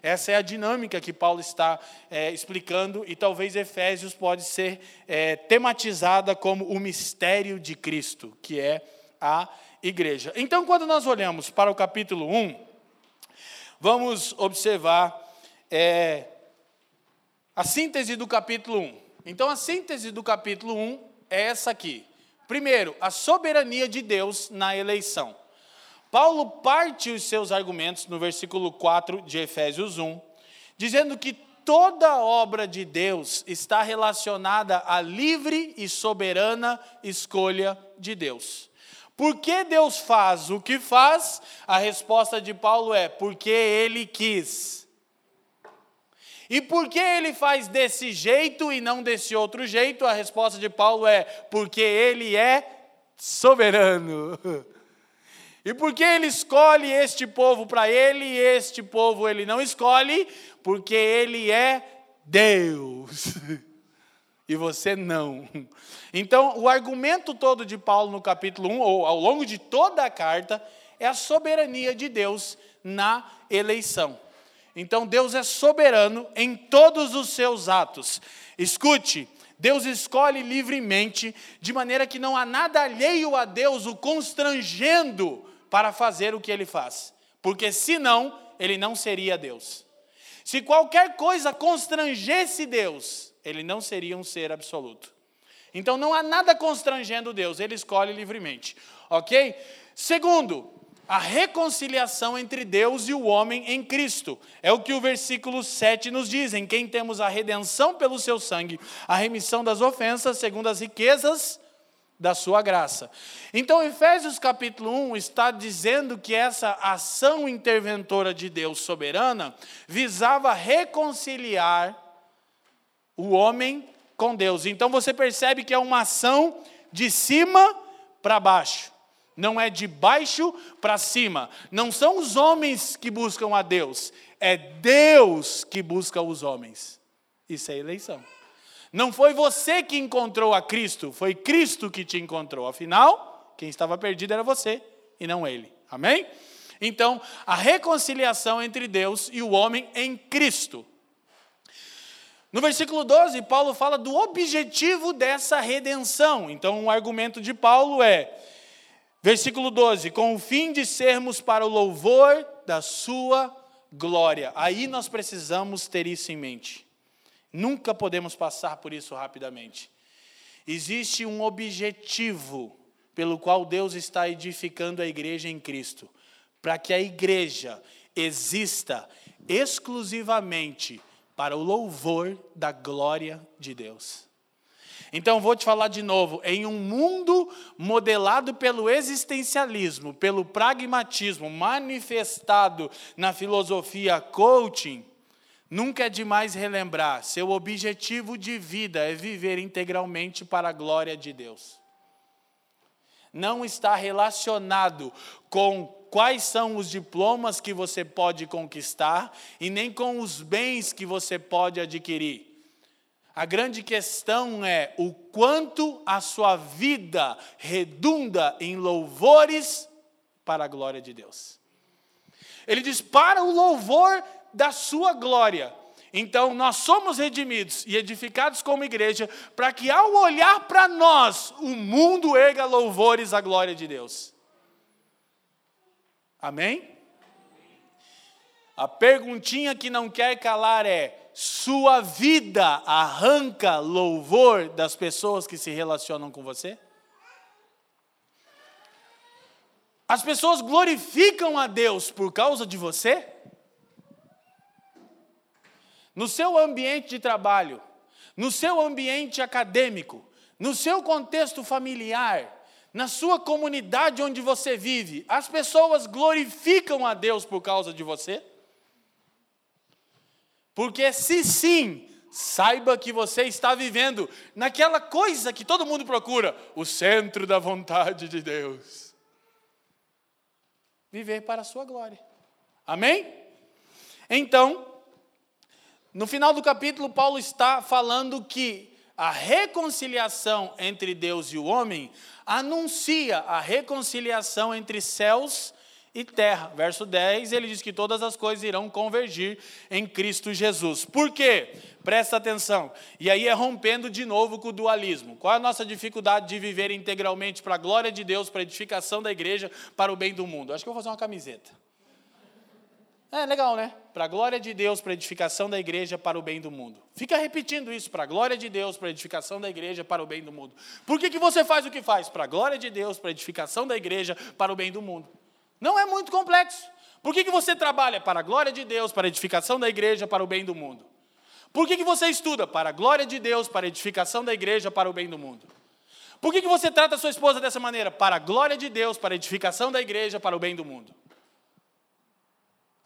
S2: Essa é a dinâmica que Paulo está é, explicando e talvez Efésios pode ser é, tematizada como o mistério de Cristo, que é a igreja. Então, quando nós olhamos para o capítulo 1, vamos observar é, a síntese do capítulo 1. Então, a síntese do capítulo 1 é essa aqui. Primeiro, a soberania de Deus na eleição. Paulo parte os seus argumentos no versículo 4 de Efésios 1, dizendo que toda obra de Deus está relacionada à livre e soberana escolha de Deus. Por que Deus faz o que faz? A resposta de Paulo é: porque Ele quis. E por que ele faz desse jeito e não desse outro jeito? A resposta de Paulo é: porque ele é soberano. E por que ele escolhe este povo para ele e este povo ele não escolhe? Porque ele é Deus. e você não. Então, o argumento todo de Paulo no capítulo 1, ou ao longo de toda a carta, é a soberania de Deus na eleição. Então, Deus é soberano em todos os seus atos. Escute, Deus escolhe livremente, de maneira que não há nada alheio a Deus o constrangendo para fazer o que ele faz. Porque senão, ele não seria Deus. Se qualquer coisa constrangesse Deus, ele não seria um ser absoluto. Então não há nada constrangendo Deus, ele escolhe livremente. Ok? Segundo, a reconciliação entre Deus e o homem em Cristo. É o que o versículo 7 nos diz: em quem temos a redenção pelo seu sangue, a remissão das ofensas, segundo as riquezas da sua graça. Então, Efésios capítulo 1 está dizendo que essa ação interventora de Deus soberana visava reconciliar o homem com Deus. Então você percebe que é uma ação de cima para baixo não é de baixo para cima. Não são os homens que buscam a Deus, é Deus que busca os homens. Isso é eleição. Não foi você que encontrou a Cristo, foi Cristo que te encontrou. Afinal, quem estava perdido era você e não ele. Amém? Então, a reconciliação entre Deus e o homem em Cristo. No versículo 12, Paulo fala do objetivo dessa redenção. Então, o argumento de Paulo é: Versículo 12: com o fim de sermos para o louvor da Sua glória. Aí nós precisamos ter isso em mente. Nunca podemos passar por isso rapidamente. Existe um objetivo pelo qual Deus está edificando a igreja em Cristo, para que a igreja exista exclusivamente para o louvor da glória de Deus. Então vou te falar de novo, em um mundo modelado pelo existencialismo, pelo pragmatismo, manifestado na filosofia coaching, nunca é demais relembrar, seu objetivo de vida é viver integralmente para a glória de Deus. Não está relacionado com quais são os diplomas que você pode conquistar e nem com os bens que você pode adquirir. A grande questão é o quanto a sua vida redunda em louvores para a glória de Deus. Ele diz: para o louvor da sua glória. Então, nós somos redimidos e edificados como igreja, para que ao olhar para nós, o mundo erga louvores à glória de Deus. Amém? A perguntinha que não quer calar é: sua vida arranca louvor das pessoas que se relacionam com você? As pessoas glorificam a Deus por causa de você? No seu ambiente de trabalho, no seu ambiente acadêmico, no seu contexto familiar, na sua comunidade onde você vive, as pessoas glorificam a Deus por causa de você? Porque se sim, saiba que você está vivendo naquela coisa que todo mundo procura, o centro da vontade de Deus. Viver para a sua glória. Amém? Então, no final do capítulo, Paulo está falando que a reconciliação entre Deus e o homem anuncia a reconciliação entre céus e terra. Verso 10, ele diz que todas as coisas irão convergir em Cristo Jesus. Por quê? Presta atenção. E aí é rompendo de novo com o dualismo. Qual é a nossa dificuldade de viver integralmente para a glória de Deus, para a edificação da igreja, para o bem do mundo? Acho que eu vou fazer uma camiseta. É legal, né? Para a glória de Deus, para a edificação da igreja, para o bem do mundo. Fica repetindo isso, para a glória de Deus, para a edificação da igreja, para o bem do mundo. Por que, que você faz o que faz? Para a glória de Deus, para a edificação da igreja, para o bem do mundo. Não é muito complexo. Por que, que você trabalha? Para a glória de Deus, para a edificação da igreja, para o bem do mundo. Por que, que você estuda? Para a glória de Deus, para a edificação da igreja, para o bem do mundo. Por que, que você trata a sua esposa dessa maneira? Para a glória de Deus, para a edificação da igreja, para o bem do mundo.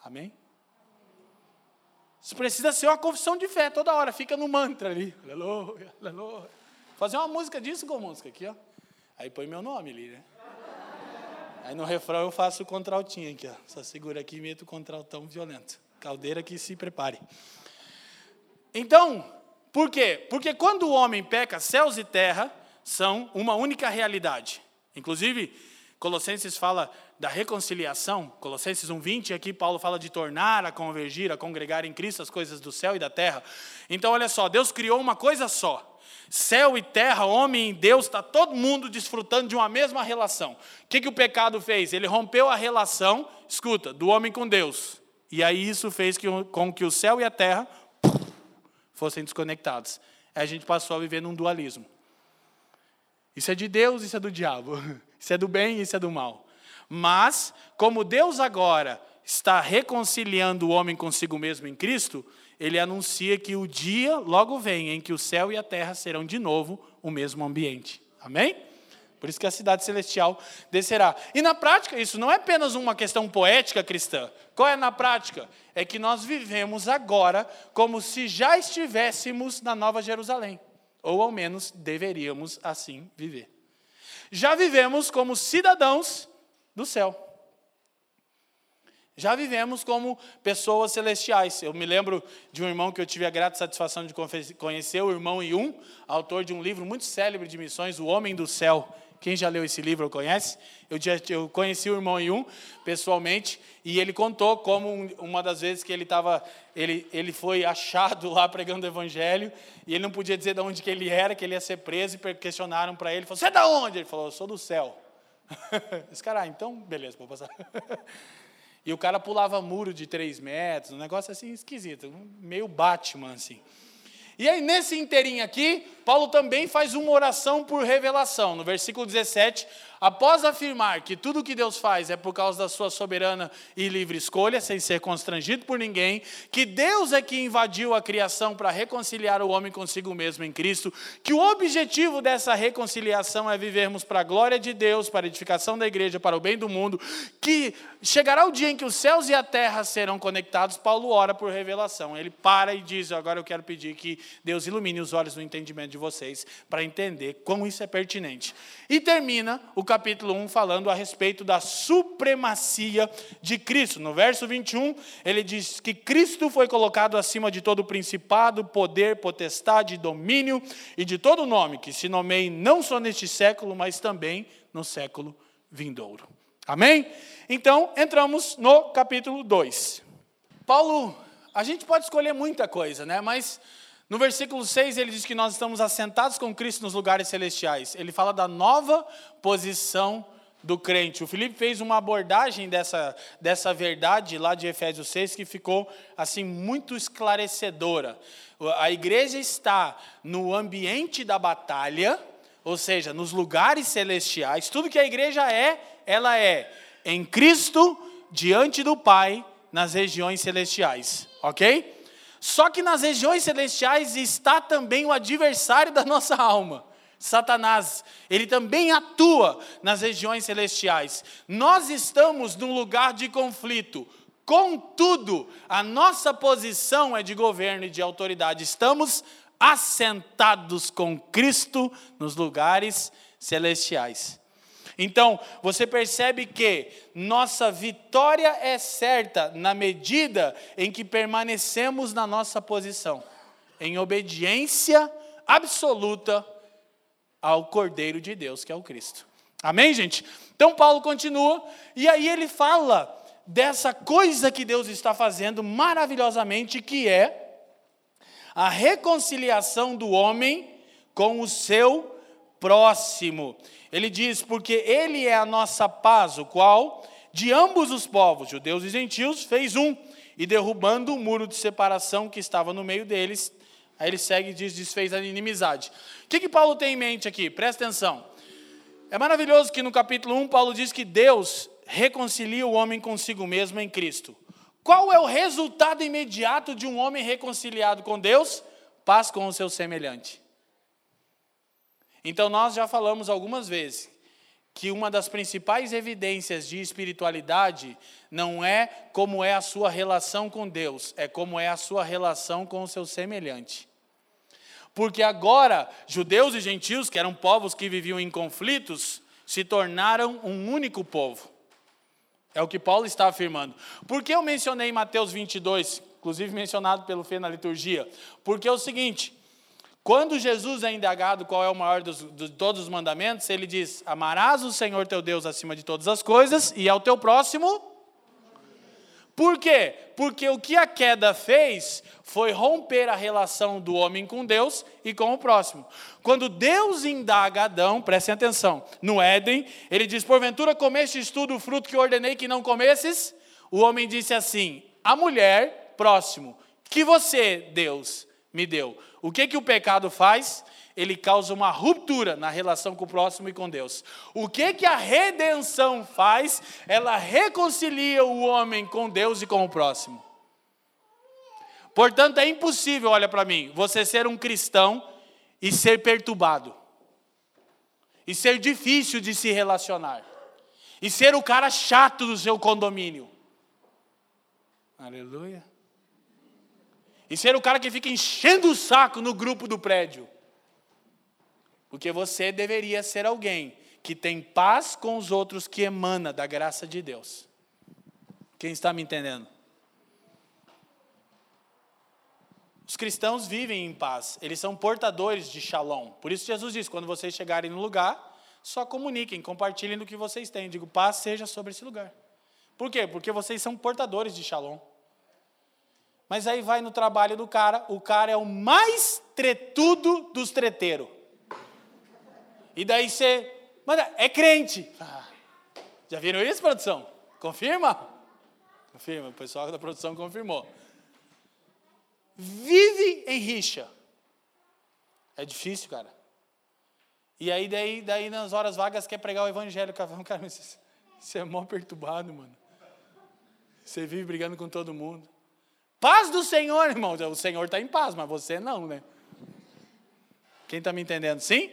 S2: Amém? Isso precisa ser uma confissão de fé toda hora, fica no mantra ali. Aleluia, aleluia. Fazer uma música disso com música aqui, ó. Aí põe meu nome ali, né? Aí no refrão eu faço o contraltinho aqui, ó. Só segura aqui e meto o contraltão violento. Caldeira que se prepare. Então, Por quê? Porque quando o homem peca, céus e terra são uma única realidade. Inclusive, Colossenses fala da reconciliação, Colossenses 1:20, aqui Paulo fala de tornar a convergir, a congregar em Cristo as coisas do céu e da terra. Então, olha só, Deus criou uma coisa só. Céu e terra, homem e Deus, está todo mundo desfrutando de uma mesma relação. O que, que o pecado fez? Ele rompeu a relação, escuta, do homem com Deus. E aí isso fez que, com que o céu e a terra fossem desconectados. Aí a gente passou a viver num dualismo. Isso é de Deus, isso é do diabo. Isso é do bem, isso é do mal. Mas, como Deus agora está reconciliando o homem consigo mesmo em Cristo, ele anuncia que o dia logo vem em que o céu e a terra serão de novo o mesmo ambiente. Amém? Por isso que a cidade celestial descerá. E na prática, isso não é apenas uma questão poética cristã. Qual é na prática? É que nós vivemos agora como se já estivéssemos na Nova Jerusalém. Ou ao menos deveríamos assim viver. Já vivemos como cidadãos do céu. Já vivemos como pessoas celestiais. Eu me lembro de um irmão que eu tive a grata satisfação de conhecer, o irmão Yun, autor de um livro muito célebre de missões, O Homem do Céu. Quem já leu esse livro ou conhece? Eu, já, eu conheci o irmão Yun pessoalmente e ele contou como uma das vezes que ele estava, ele, ele foi achado lá pregando o evangelho e ele não podia dizer de onde que ele era, que ele ia ser preso e questionaram para ele, falou, você é da onde? Ele falou, eu sou do céu. Esse cara, ah, então beleza, vou passar. E o cara pulava muro de três metros, um negócio assim esquisito, meio Batman assim. E aí, nesse inteirinho aqui, Paulo também faz uma oração por revelação. No versículo 17, após afirmar que tudo que Deus faz é por causa da sua soberana e livre escolha, sem ser constrangido por ninguém, que Deus é que invadiu a criação para reconciliar o homem consigo mesmo em Cristo, que o objetivo dessa reconciliação é vivermos para a glória de Deus, para a edificação da igreja, para o bem do mundo, que chegará o dia em que os céus e a terra serão conectados, Paulo ora por revelação. Ele para e diz: Agora eu quero pedir que Deus ilumine os olhos do entendimento de vocês para entender como isso é pertinente. E termina o capítulo 1 falando a respeito da supremacia de Cristo. No verso 21, ele diz que Cristo foi colocado acima de todo principado, poder, potestade, domínio e de todo nome que se nomeie não só neste século, mas também no século vindouro. Amém? Então, entramos no capítulo 2. Paulo, a gente pode escolher muita coisa, né? Mas no versículo 6 ele diz que nós estamos assentados com Cristo nos lugares celestiais. Ele fala da nova posição do crente. O Felipe fez uma abordagem dessa, dessa verdade lá de Efésios 6 que ficou assim muito esclarecedora. A igreja está no ambiente da batalha, ou seja, nos lugares celestiais. Tudo que a igreja é, ela é em Cristo, diante do Pai, nas regiões celestiais. OK? Só que nas regiões celestiais está também o adversário da nossa alma. Satanás, ele também atua nas regiões celestiais. Nós estamos num lugar de conflito. Contudo, a nossa posição é de governo e de autoridade. Estamos assentados com Cristo nos lugares celestiais. Então, você percebe que nossa vitória é certa na medida em que permanecemos na nossa posição, em obediência absoluta ao Cordeiro de Deus, que é o Cristo. Amém, gente? Então, Paulo continua, e aí ele fala dessa coisa que Deus está fazendo maravilhosamente, que é a reconciliação do homem com o seu próximo. Ele diz: Porque Ele é a nossa paz, o qual, de ambos os povos, judeus e gentios, fez um, e derrubando o muro de separação que estava no meio deles. Aí ele segue e diz: desfez a inimizade. O que, que Paulo tem em mente aqui? Presta atenção. É maravilhoso que no capítulo 1, Paulo diz que Deus reconcilia o homem consigo mesmo em Cristo. Qual é o resultado imediato de um homem reconciliado com Deus? Paz com o seu semelhante. Então, nós já falamos algumas vezes que uma das principais evidências de espiritualidade não é como é a sua relação com Deus, é como é a sua relação com o seu semelhante. Porque agora, judeus e gentios, que eram povos que viviam em conflitos, se tornaram um único povo. É o que Paulo está afirmando. Por que eu mencionei Mateus 22, inclusive mencionado pelo Fê na liturgia? Porque é o seguinte: Quando Jesus é indagado qual é o maior dos, de todos os mandamentos, ele diz: Amarás o Senhor teu Deus acima de todas as coisas e ao teu próximo. Por quê? Porque o que a queda fez foi romper a relação do homem com Deus e com o próximo. Quando Deus indaga Adão, prestem atenção, no Éden, ele diz: Porventura comestes tu do fruto que ordenei que não comesses? O homem disse assim: A mulher, próximo, que você, Deus, me deu. O que, que o pecado faz? Ele causa uma ruptura na relação com o próximo e com Deus. O que, que a redenção faz? Ela reconcilia o homem com Deus e com o próximo. Portanto, é impossível, olha para mim, você ser um cristão e ser perturbado, e ser difícil de se relacionar, e ser o cara chato do seu condomínio. Aleluia e ser o cara que fica enchendo o saco no grupo do prédio. Porque você deveria ser alguém que tem paz com os outros que emana da graça de Deus. Quem está me entendendo? Os cristãos vivem em paz, eles são portadores de shalom. Por isso Jesus diz: quando vocês chegarem no lugar, só comuniquem, compartilhem do que vocês têm. Digo, paz seja sobre esse lugar. Por quê? Porque vocês são portadores de shalom. Mas aí vai no trabalho do cara, o cara é o mais tretudo dos treteiros. E daí você, mas é crente. Ah, já viram isso, produção? Confirma? Confirma, o pessoal da produção confirmou. Vive em rixa. É difícil, cara. E aí, daí, daí nas horas vagas, quer pregar o evangelho. Cara, você é mó perturbado, mano. Você vive brigando com todo mundo. Paz do Senhor, irmão. O Senhor está em paz, mas você não, né? Quem está me entendendo? Sim?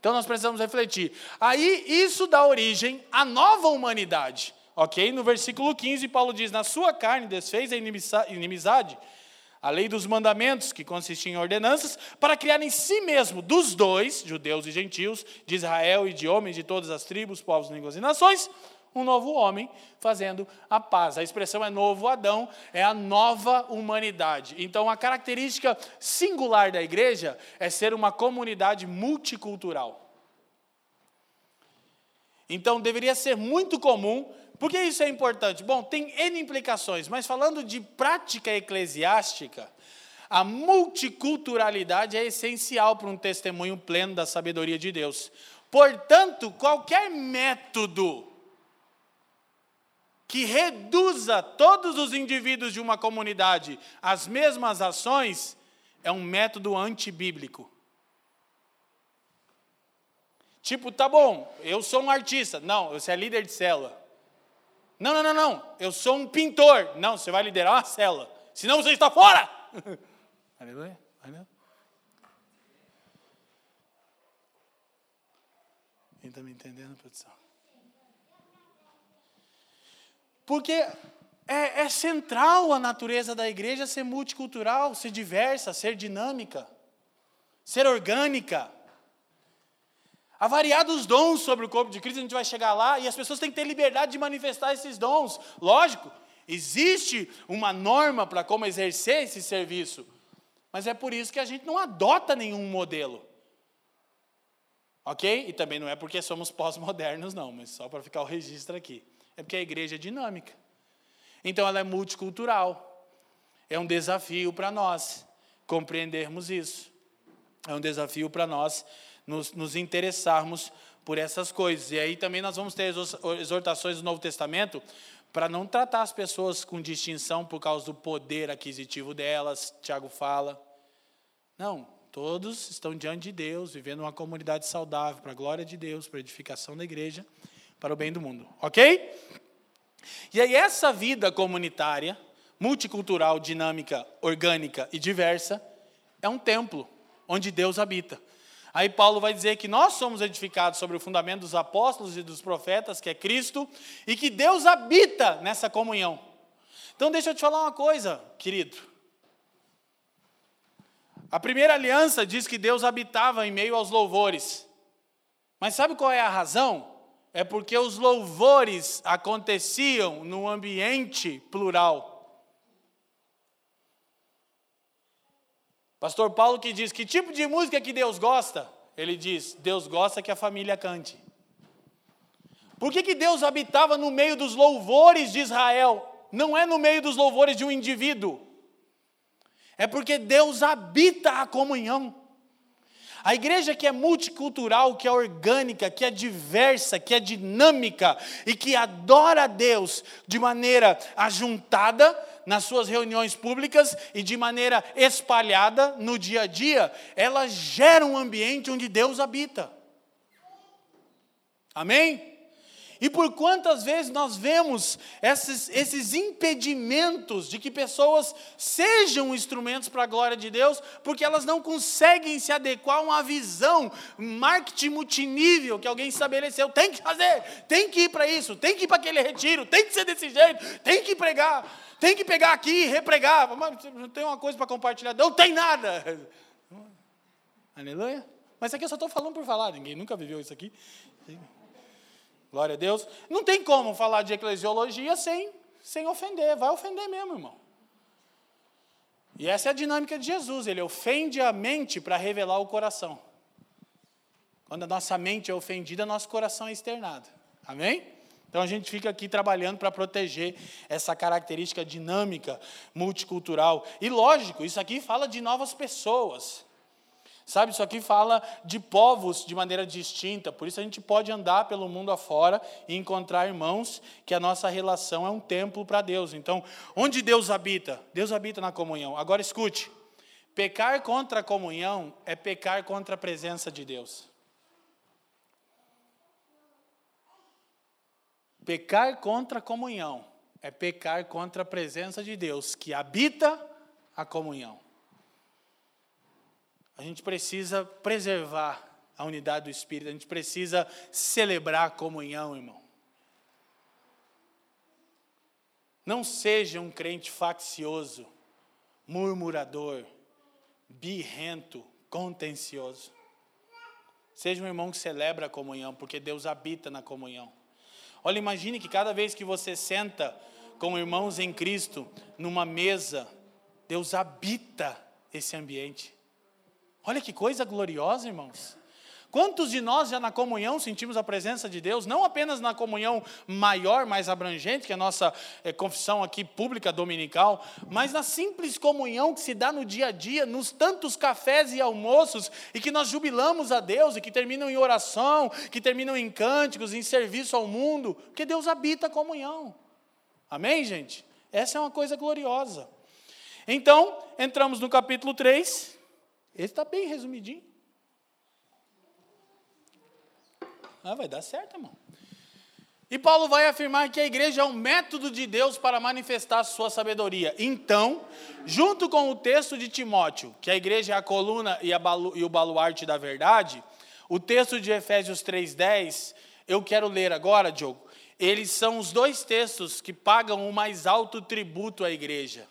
S2: Então nós precisamos refletir. Aí isso dá origem à nova humanidade. Ok? No versículo 15, Paulo diz: Na sua carne desfez a inimizade, a lei dos mandamentos, que consistia em ordenanças, para criar em si mesmo, dos dois, judeus e gentios, de Israel e de homens de todas as tribos, povos, línguas e nações, um novo homem fazendo a paz. A expressão é novo Adão, é a nova humanidade. Então, a característica singular da igreja é ser uma comunidade multicultural. Então, deveria ser muito comum. Por que isso é importante? Bom, tem N implicações, mas falando de prática eclesiástica, a multiculturalidade é essencial para um testemunho pleno da sabedoria de Deus. Portanto, qualquer método que reduza todos os indivíduos de uma comunidade às mesmas ações, é um método antibíblico. Tipo, tá bom, eu sou um artista. Não, você é líder de célula. Não, não, não, não. Eu sou um pintor. Não, você vai liderar uma célula. Senão você está fora. Aleluia. Aleluia. Quem está me entendendo, produção? Porque é, é, central a natureza da igreja ser multicultural, ser diversa, ser dinâmica, ser orgânica. Há variados dons sobre o corpo de Cristo, a gente vai chegar lá e as pessoas têm que ter liberdade de manifestar esses dons. Lógico, existe uma norma para como exercer esse serviço, mas é por isso que a gente não adota nenhum modelo. Ok? E também não é porque somos pós-modernos, não, mas só para ficar o registro aqui. É porque a igreja é dinâmica. Então ela é multicultural. É um desafio para nós compreendermos isso. É um desafio para nós nos, nos interessarmos por essas coisas. E aí também nós vamos ter exortações do Novo Testamento para não tratar as pessoas com distinção por causa do poder aquisitivo delas, Tiago fala. Não, todos estão diante de Deus, vivendo uma comunidade saudável, para a glória de Deus, para a edificação da igreja para o bem do mundo, ok? E aí, essa vida comunitária, multicultural, dinâmica, orgânica e diversa, é um templo onde Deus habita. Aí Paulo vai dizer que nós somos edificados sobre o fundamento dos apóstolos e dos profetas, que é Cristo, e que Deus habita nessa comunhão. Então deixa eu te falar uma coisa, querido. A primeira aliança diz que Deus habitava em meio aos louvores. Mas sabe qual é a razão? É porque os louvores aconteciam num ambiente plural. Pastor Paulo que diz: Que tipo de música que Deus gosta? Ele diz: Deus gosta que a família cante. Por que, que Deus habitava no meio dos louvores de Israel? Não é no meio dos louvores de um indivíduo. É porque Deus habita a comunhão. A igreja que é multicultural, que é orgânica, que é diversa, que é dinâmica e que adora a Deus de maneira ajuntada nas suas reuniões públicas e de maneira espalhada no dia a dia, ela gera um ambiente onde Deus habita. Amém? E por quantas vezes nós vemos esses, esses impedimentos de que pessoas sejam instrumentos para a glória de Deus, porque elas não conseguem se adequar a uma visão, marketing multinível que alguém estabeleceu. Tem que fazer, tem que ir para isso, tem que ir para aquele retiro, tem que ser desse jeito, tem que pregar, tem que pegar aqui e repregar. Não tem uma coisa para compartilhar, não tem nada. Aleluia. Mas aqui eu só estou falando por falar, ninguém nunca viveu isso aqui. Glória a Deus. Não tem como falar de eclesiologia sem, sem ofender. Vai ofender mesmo, irmão. E essa é a dinâmica de Jesus. Ele ofende a mente para revelar o coração. Quando a nossa mente é ofendida, nosso coração é externado. Amém? Então a gente fica aqui trabalhando para proteger essa característica dinâmica, multicultural. E lógico, isso aqui fala de novas pessoas. Sabe, isso aqui fala de povos de maneira distinta, por isso a gente pode andar pelo mundo afora e encontrar irmãos que a nossa relação é um templo para Deus. Então, onde Deus habita? Deus habita na comunhão. Agora escute: pecar contra a comunhão é pecar contra a presença de Deus. Pecar contra a comunhão é pecar contra a presença de Deus que habita a comunhão. A gente precisa preservar a unidade do Espírito, a gente precisa celebrar a comunhão, irmão. Não seja um crente faccioso, murmurador, birrento, contencioso. Seja um irmão que celebra a comunhão, porque Deus habita na comunhão. Olha, imagine que cada vez que você senta com irmãos em Cristo numa mesa, Deus habita esse ambiente. Olha que coisa gloriosa, irmãos. Quantos de nós já na comunhão sentimos a presença de Deus, não apenas na comunhão maior, mais abrangente, que é a nossa é, confissão aqui pública dominical, mas na simples comunhão que se dá no dia a dia, nos tantos cafés e almoços, e que nós jubilamos a Deus, e que terminam em oração, que terminam em cânticos, em serviço ao mundo, porque Deus habita a comunhão. Amém, gente? Essa é uma coisa gloriosa. Então, entramos no capítulo 3. Esse está bem resumidinho. Ah, vai dar certo, irmão. E Paulo vai afirmar que a igreja é um método de Deus para manifestar sua sabedoria. Então, junto com o texto de Timóteo, que a igreja é a coluna e, a balu, e o baluarte da verdade, o texto de Efésios 3,10, eu quero ler agora, Diogo. Eles são os dois textos que pagam o mais alto tributo à igreja.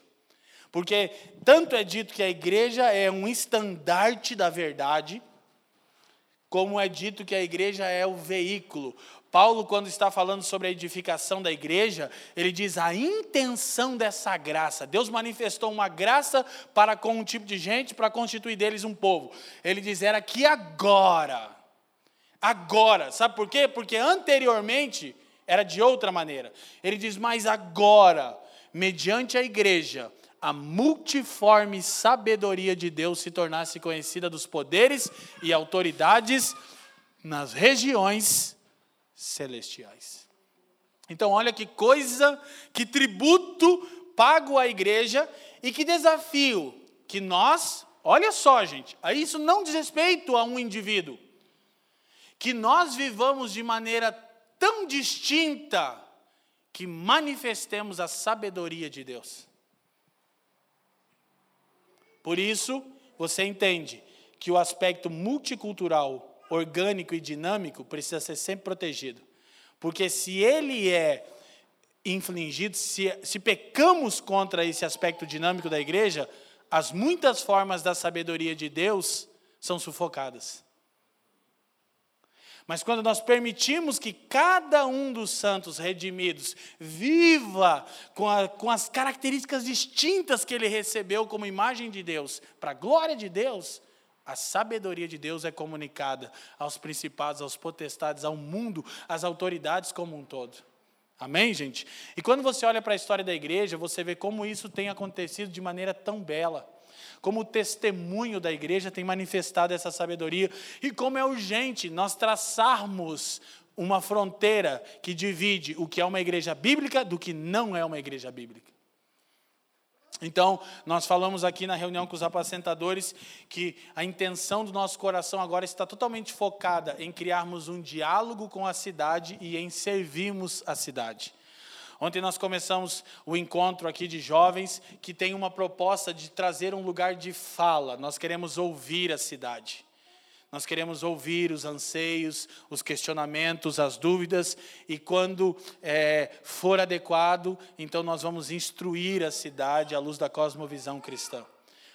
S2: Porque tanto é dito que a igreja é um estandarte da verdade, como é dito que a igreja é o veículo. Paulo, quando está falando sobre a edificação da igreja, ele diz a intenção dessa graça. Deus manifestou uma graça para com um tipo de gente, para constituir deles um povo. Ele diz: era que agora, agora, sabe por quê? Porque anteriormente era de outra maneira. Ele diz: mas agora, mediante a igreja, a multiforme sabedoria de Deus se tornasse conhecida dos poderes e autoridades nas regiões celestiais. Então, olha que coisa, que tributo pago à igreja e que desafio que nós, olha só, gente, isso não diz respeito a um indivíduo, que nós vivamos de maneira tão distinta que manifestemos a sabedoria de Deus. Por isso, você entende que o aspecto multicultural, orgânico e dinâmico precisa ser sempre protegido. Porque se ele é infligido, se, se pecamos contra esse aspecto dinâmico da igreja, as muitas formas da sabedoria de Deus são sufocadas. Mas quando nós permitimos que cada um dos santos redimidos viva com, a, com as características distintas que ele recebeu como imagem de Deus, para a glória de Deus, a sabedoria de Deus é comunicada aos principados, aos potestades, ao mundo, às autoridades como um todo. Amém, gente? E quando você olha para a história da igreja, você vê como isso tem acontecido de maneira tão bela como o testemunho da igreja tem manifestado essa sabedoria e como é urgente nós traçarmos uma fronteira que divide o que é uma igreja bíblica do que não é uma igreja bíblica. Então, nós falamos aqui na reunião com os apacentadores que a intenção do nosso coração agora está totalmente focada em criarmos um diálogo com a cidade e em servirmos a cidade. Ontem nós começamos o encontro aqui de jovens que tem uma proposta de trazer um lugar de fala. Nós queremos ouvir a cidade. Nós queremos ouvir os anseios, os questionamentos, as dúvidas, e quando é, for adequado, então nós vamos instruir a cidade à luz da cosmovisão cristã.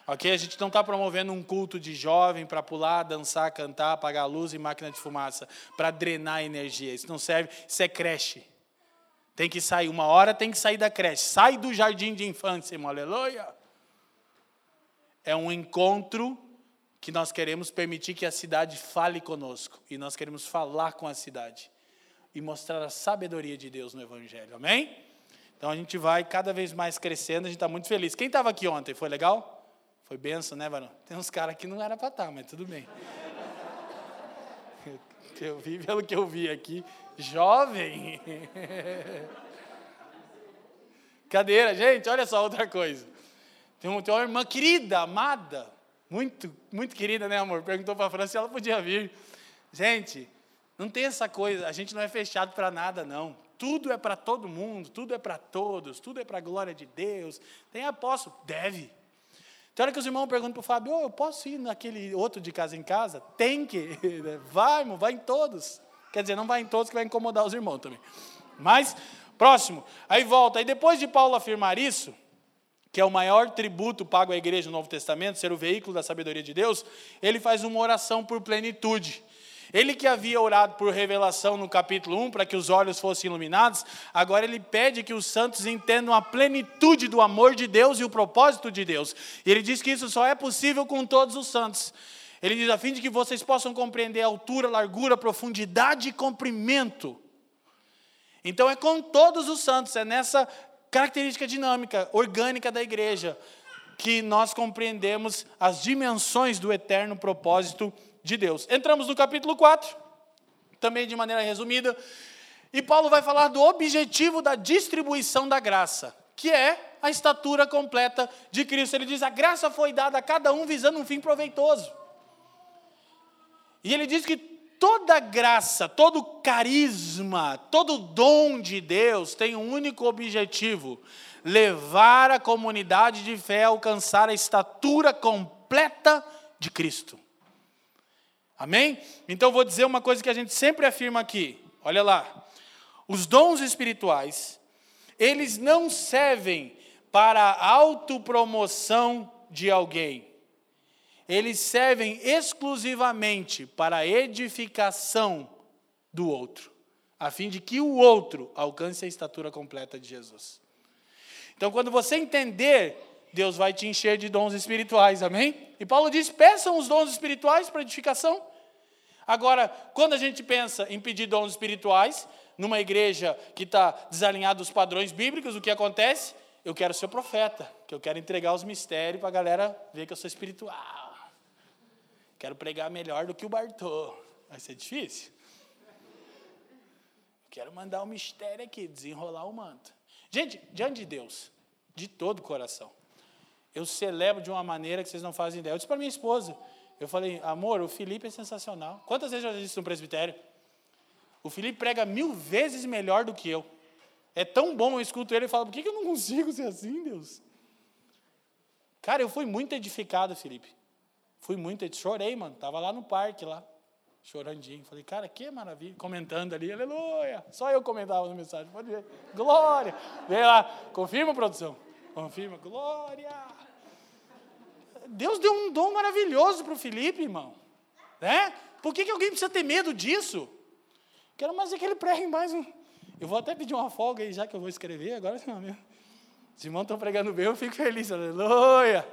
S2: Ok? A gente não está promovendo um culto de jovem para pular, dançar, cantar, apagar a luz e máquina de fumaça, para drenar energia. Isso não serve, isso é creche. Tem que sair, uma hora tem que sair da creche. Sai do jardim de infância, irmão, aleluia. É um encontro que nós queremos permitir que a cidade fale conosco. E nós queremos falar com a cidade. E mostrar a sabedoria de Deus no Evangelho, amém? Então a gente vai cada vez mais crescendo, a gente está muito feliz. Quem estava aqui ontem? Foi legal? Foi benção, né, varão? Tem uns caras que não era para estar, tá, mas tudo bem. Eu vi, pelo que eu vi aqui, jovem. Cadeira, gente, olha só outra coisa. Tem, uma, tem uma irmã querida, amada, muito, muito querida, né, amor? Perguntou para a França se ela podia vir. Gente, não tem essa coisa, a gente não é fechado para nada, não. Tudo é para todo mundo, tudo é para todos, tudo é para a glória de Deus. Tem apóstolo? Deve. Tem hora que os irmãos perguntam para o Fábio, oh, eu posso ir naquele outro de casa em casa? Tem que. Vai, irmão, vai em todos. Quer dizer, não vai em todos que vai incomodar os irmãos também. Mas, próximo. Aí volta. Aí depois de Paulo afirmar isso, que é o maior tributo pago à igreja no Novo Testamento, ser o veículo da sabedoria de Deus, ele faz uma oração por plenitude. Ele que havia orado por revelação no capítulo 1, para que os olhos fossem iluminados, agora ele pede que os santos entendam a plenitude do amor de Deus e o propósito de Deus. E ele diz que isso só é possível com todos os santos. Ele diz, a fim de que vocês possam compreender a altura, largura, profundidade e comprimento. Então é com todos os santos, é nessa característica dinâmica, orgânica da igreja, que nós compreendemos as dimensões do eterno propósito de Deus. Entramos no capítulo 4, também de maneira resumida, e Paulo vai falar do objetivo da distribuição da graça, que é a estatura completa de Cristo. Ele diz: a graça foi dada a cada um visando um fim proveitoso. E ele diz que toda graça, todo carisma, todo dom de Deus tem um único objetivo: levar a comunidade de fé a alcançar a estatura completa de Cristo. Amém? Então vou dizer uma coisa que a gente sempre afirma aqui. Olha lá. Os dons espirituais, eles não servem para a autopromoção de alguém. Eles servem exclusivamente para a edificação do outro, a fim de que o outro alcance a estatura completa de Jesus. Então, quando você entender, Deus vai te encher de dons espirituais, amém? E Paulo diz: peçam os dons espirituais para edificação. Agora, quando a gente pensa em pedir dons espirituais, numa igreja que está desalinhada dos padrões bíblicos, o que acontece? Eu quero ser profeta, que eu quero entregar os mistérios para a galera ver que eu sou espiritual. Quero pregar melhor do que o Bartô. Vai ser difícil. Quero mandar um mistério aqui, desenrolar o manto. Gente, diante de Deus, de todo o coração, eu celebro de uma maneira que vocês não fazem ideia. Eu disse para minha esposa, eu falei, amor, o Felipe é sensacional. Quantas vezes eu já disse no presbitério? O Felipe prega mil vezes melhor do que eu. É tão bom, eu escuto ele e falo, por que eu não consigo ser assim, Deus? Cara, eu fui muito edificado, Felipe. Fui muito, chorei, mano. Tava lá no parque, lá, chorandinho. Falei, cara, que maravilha. Comentando ali, aleluia. Só eu comentava na mensagem, pode ver. Glória. Vem lá, confirma, produção. Confirma, glória. Deus deu um dom maravilhoso para o Felipe, irmão. Né? Por que, que alguém precisa ter medo disso? Quero mais é que ele pregue mais um. Eu vou até pedir uma folga aí, já que eu vou escrever agora. Não, irmãos estão pregando bem, eu fico feliz. Aleluia.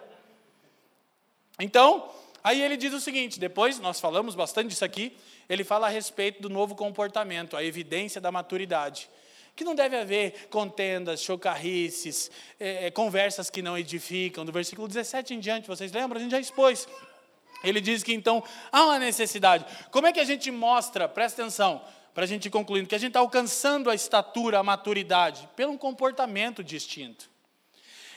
S2: Então, aí ele diz o seguinte: depois, nós falamos bastante disso aqui, ele fala a respeito do novo comportamento, a evidência da maturidade. Que não deve haver contendas, chocarrices, é, é conversas que não edificam. Do versículo 17 em diante, vocês lembram? A gente já expôs. Ele diz que então há uma necessidade. Como é que a gente mostra, presta atenção, para a gente ir concluindo, que a gente está alcançando a estatura, a maturidade? Pelo um comportamento distinto.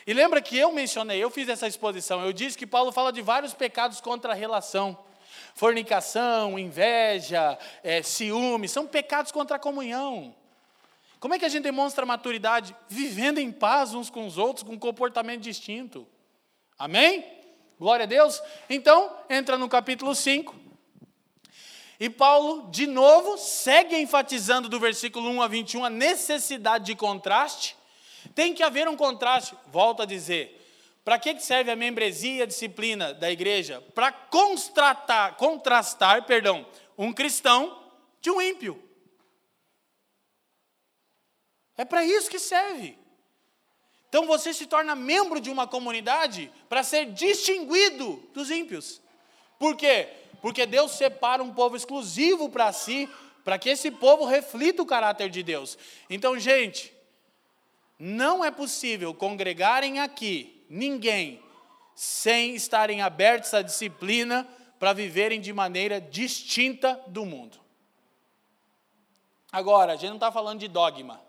S2: E lembra que eu mencionei, eu fiz essa exposição, eu disse que Paulo fala de vários pecados contra a relação. Fornicação, inveja, é, ciúme, são pecados contra a comunhão. Como é que a gente demonstra maturidade? Vivendo em paz uns com os outros, com um comportamento distinto. Amém? Glória a Deus. Então, entra no capítulo 5. E Paulo, de novo, segue enfatizando do versículo 1 a 21 a necessidade de contraste tem que haver um contraste, volto a dizer. Para que serve a membresia e a disciplina da igreja? Para contrastar, contrastar perdão, um cristão de um ímpio. É para isso que serve. Então você se torna membro de uma comunidade para ser distinguido dos ímpios. Por quê? Porque Deus separa um povo exclusivo para si, para que esse povo reflita o caráter de Deus. Então, gente, não é possível congregarem aqui ninguém sem estarem abertos à disciplina para viverem de maneira distinta do mundo. Agora, a gente não está falando de dogma.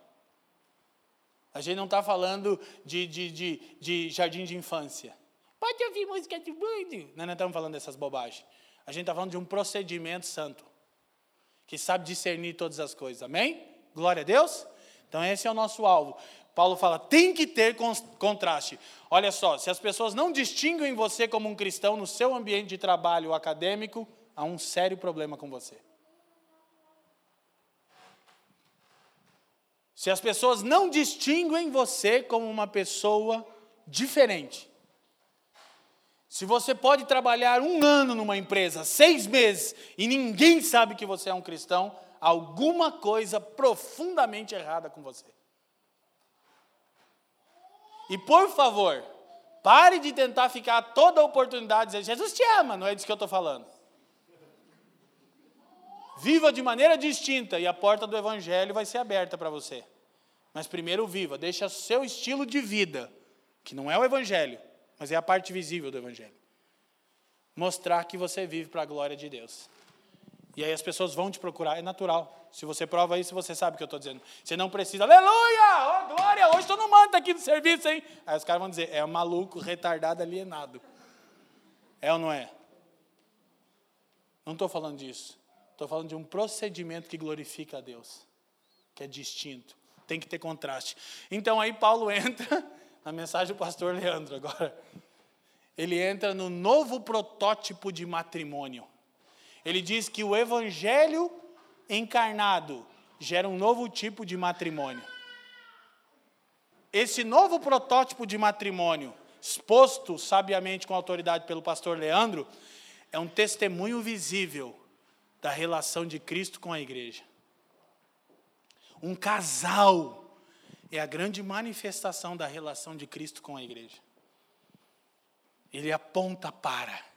S2: A gente não está falando de, de, de, de, jardim de infância. Pode ouvir música de bando. Não, não estamos falando dessas bobagens. A gente está falando de um procedimento santo. Que sabe discernir todas as coisas. Amém? Glória a Deus? Então, esse é o nosso alvo. Paulo fala, tem que ter contraste. Olha só, se as pessoas não distinguem você como um cristão no seu ambiente de trabalho acadêmico, há um sério problema com você. Se as pessoas não distinguem você como uma pessoa diferente, se você pode trabalhar um ano numa empresa, seis meses, e ninguém sabe que você é um cristão, alguma coisa profundamente errada com você. E por favor, pare de tentar ficar toda oportunidade dizer, Jesus te ama, não é disso que eu estou falando. Viva de maneira distinta e a porta do Evangelho vai ser aberta para você. Mas primeiro viva, deixa seu estilo de vida, que não é o Evangelho, mas é a parte visível do Evangelho. Mostrar que você vive para a glória de Deus. E aí as pessoas vão te procurar, é natural. Se você prova isso, você sabe o que eu estou dizendo. Você não precisa, aleluia, oh, glória, hoje estou no manto aqui do serviço, hein? Aí os caras vão dizer, é um maluco, retardado, alienado. É ou não é? Não estou falando disso. Estou falando de um procedimento que glorifica a Deus, que é distinto. Tem que ter contraste. Então aí Paulo entra na mensagem do pastor Leandro agora. Ele entra no novo protótipo de matrimônio. Ele diz que o evangelho encarnado gera um novo tipo de matrimônio. Esse novo protótipo de matrimônio, exposto sabiamente com autoridade pelo pastor Leandro, é um testemunho visível da relação de Cristo com a igreja. Um casal é a grande manifestação da relação de Cristo com a igreja. Ele aponta para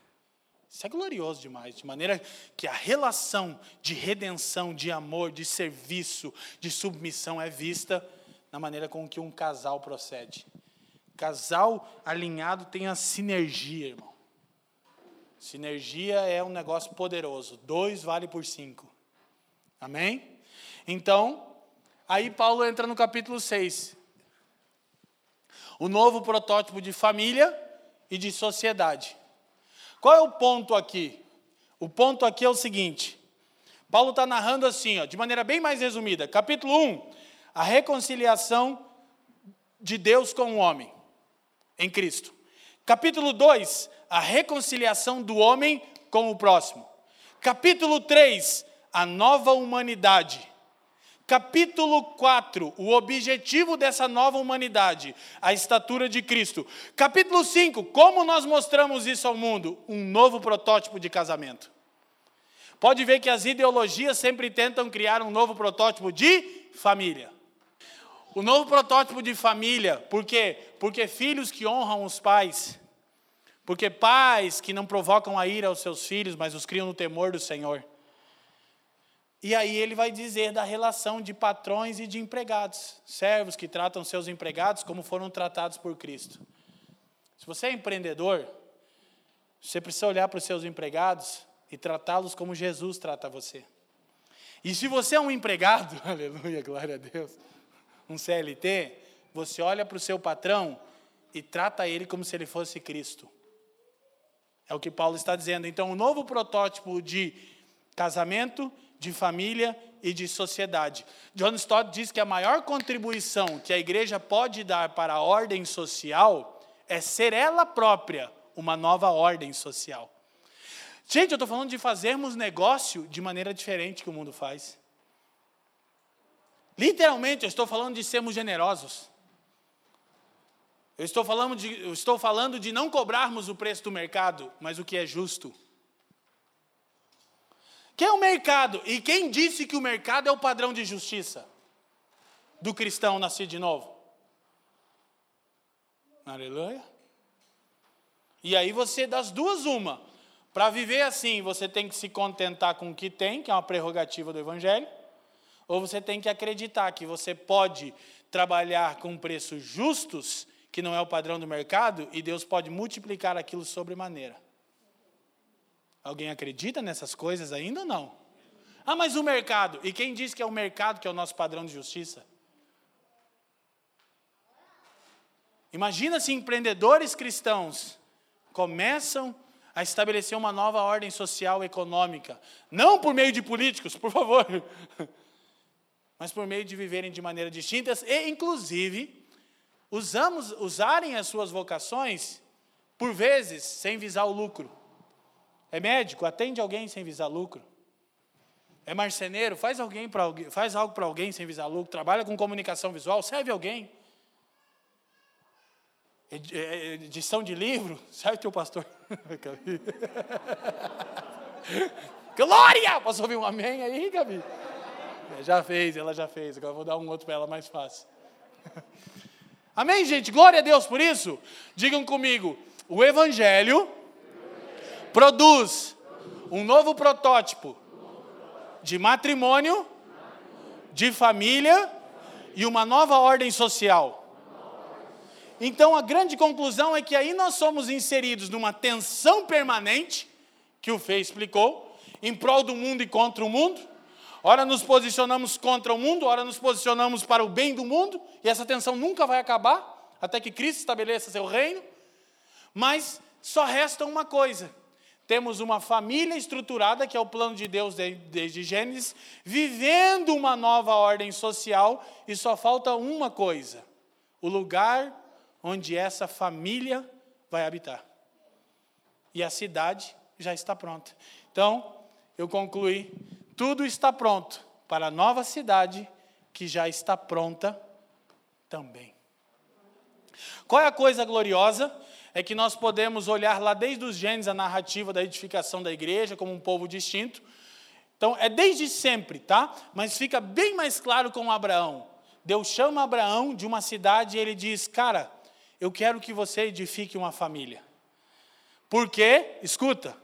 S2: isso é glorioso demais, de maneira que a relação de redenção, de amor, de serviço, de submissão é vista na maneira com que um casal procede. Casal alinhado tem a sinergia, irmão. Sinergia é um negócio poderoso. Dois vale por cinco. Amém? Então, aí Paulo entra no capítulo 6. O novo protótipo de família e de sociedade. Qual é o ponto aqui? O ponto aqui é o seguinte: Paulo está narrando assim, ó, de maneira bem mais resumida. Capítulo 1, a reconciliação de Deus com o homem em Cristo. Capítulo 2, a reconciliação do homem com o próximo. Capítulo 3, a nova humanidade. Capítulo 4, o objetivo dessa nova humanidade, a estatura de Cristo. Capítulo 5, como nós mostramos isso ao mundo? Um novo protótipo de casamento. Pode ver que as ideologias sempre tentam criar um novo protótipo de família. O novo protótipo de família, por quê? Porque filhos que honram os pais, porque pais que não provocam a ira aos seus filhos, mas os criam no temor do Senhor. E aí ele vai dizer da relação de patrões e de empregados, servos que tratam seus empregados como foram tratados por Cristo. Se você é empreendedor, você precisa olhar para os seus empregados e tratá-los como Jesus trata você. E se você é um empregado, aleluia, glória a Deus, um CLT, você olha para o seu patrão e trata ele como se ele fosse Cristo. É o que Paulo está dizendo. Então, o novo protótipo de casamento de família e de sociedade. John Stott diz que a maior contribuição que a igreja pode dar para a ordem social é ser ela própria uma nova ordem social. Gente, eu estou falando de fazermos negócio de maneira diferente que o mundo faz. Literalmente, eu estou falando de sermos generosos. Eu estou falando de, estou falando de não cobrarmos o preço do mercado, mas o que é justo. Que é o mercado? E quem disse que o mercado é o padrão de justiça do cristão nascido de novo? Aleluia. E aí você, das duas, uma. Para viver assim, você tem que se contentar com o que tem, que é uma prerrogativa do Evangelho, ou você tem que acreditar que você pode trabalhar com preços justos, que não é o padrão do mercado, e Deus pode multiplicar aquilo sobremaneira. Alguém acredita nessas coisas ainda ou não? Ah, mas o mercado. E quem diz que é o mercado que é o nosso padrão de justiça? Imagina se empreendedores cristãos começam a estabelecer uma nova ordem social e econômica, não por meio de políticos, por favor, mas por meio de viverem de maneira distintas e, inclusive, usamos, usarem as suas vocações, por vezes, sem visar o lucro. É médico, atende alguém sem visar lucro. É marceneiro, faz, alguém alguém, faz algo para alguém sem visar lucro. Trabalha com comunicação visual, serve alguém. É, é, edição de livro, serve teu pastor. Glória! Posso ouvir um amém aí, Gabi? É, já fez, ela já fez. Agora vou dar um outro para ela mais fácil. Amém, gente? Glória a Deus por isso. Digam comigo: o Evangelho produz um novo protótipo de matrimônio, de família e uma nova ordem social. Então a grande conclusão é que aí nós somos inseridos numa tensão permanente, que o Fê explicou, em prol do mundo e contra o mundo. Ora nos posicionamos contra o mundo, ora nos posicionamos para o bem do mundo, e essa tensão nunca vai acabar, até que Cristo estabeleça seu reino. Mas só resta uma coisa: temos uma família estruturada, que é o plano de Deus desde Gênesis, vivendo uma nova ordem social, e só falta uma coisa: o lugar onde essa família vai habitar. E a cidade já está pronta. Então, eu concluí: tudo está pronto para a nova cidade que já está pronta também. Qual é a coisa gloriosa? É que nós podemos olhar lá desde os Gênesis a narrativa da edificação da igreja como um povo distinto. Então, é desde sempre, tá? Mas fica bem mais claro com Abraão. Deus chama Abraão de uma cidade e ele diz: Cara, eu quero que você edifique uma família. Por quê? Escuta.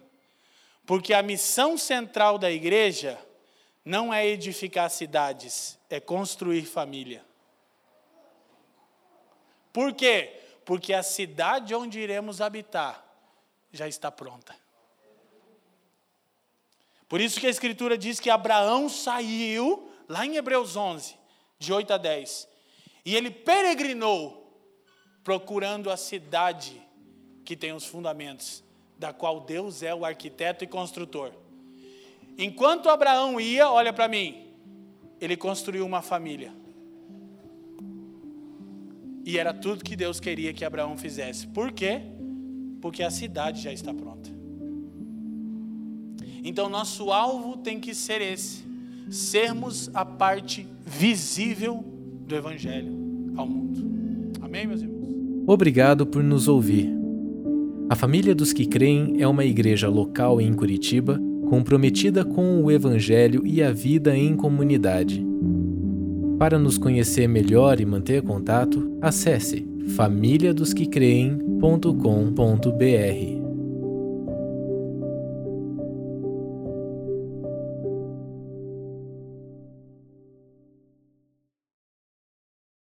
S2: Porque a missão central da igreja não é edificar cidades, é construir família. Por quê? Porque a cidade onde iremos habitar já está pronta. Por isso que a Escritura diz que Abraão saiu, lá em Hebreus 11, de 8 a 10, e ele peregrinou procurando a cidade que tem os fundamentos, da qual Deus é o arquiteto e construtor. Enquanto Abraão ia, olha para mim, ele construiu uma família. E era tudo que Deus queria que Abraão fizesse. Por quê? Porque a cidade já está pronta. Então, nosso alvo tem que ser esse: sermos a parte visível do Evangelho ao mundo. Amém, meus irmãos?
S1: Obrigado por nos ouvir. A Família dos que Creem é uma igreja local em Curitiba comprometida com o Evangelho e a vida em comunidade. Para nos conhecer melhor e manter contato, acesse famíliadosquecreem.com.br.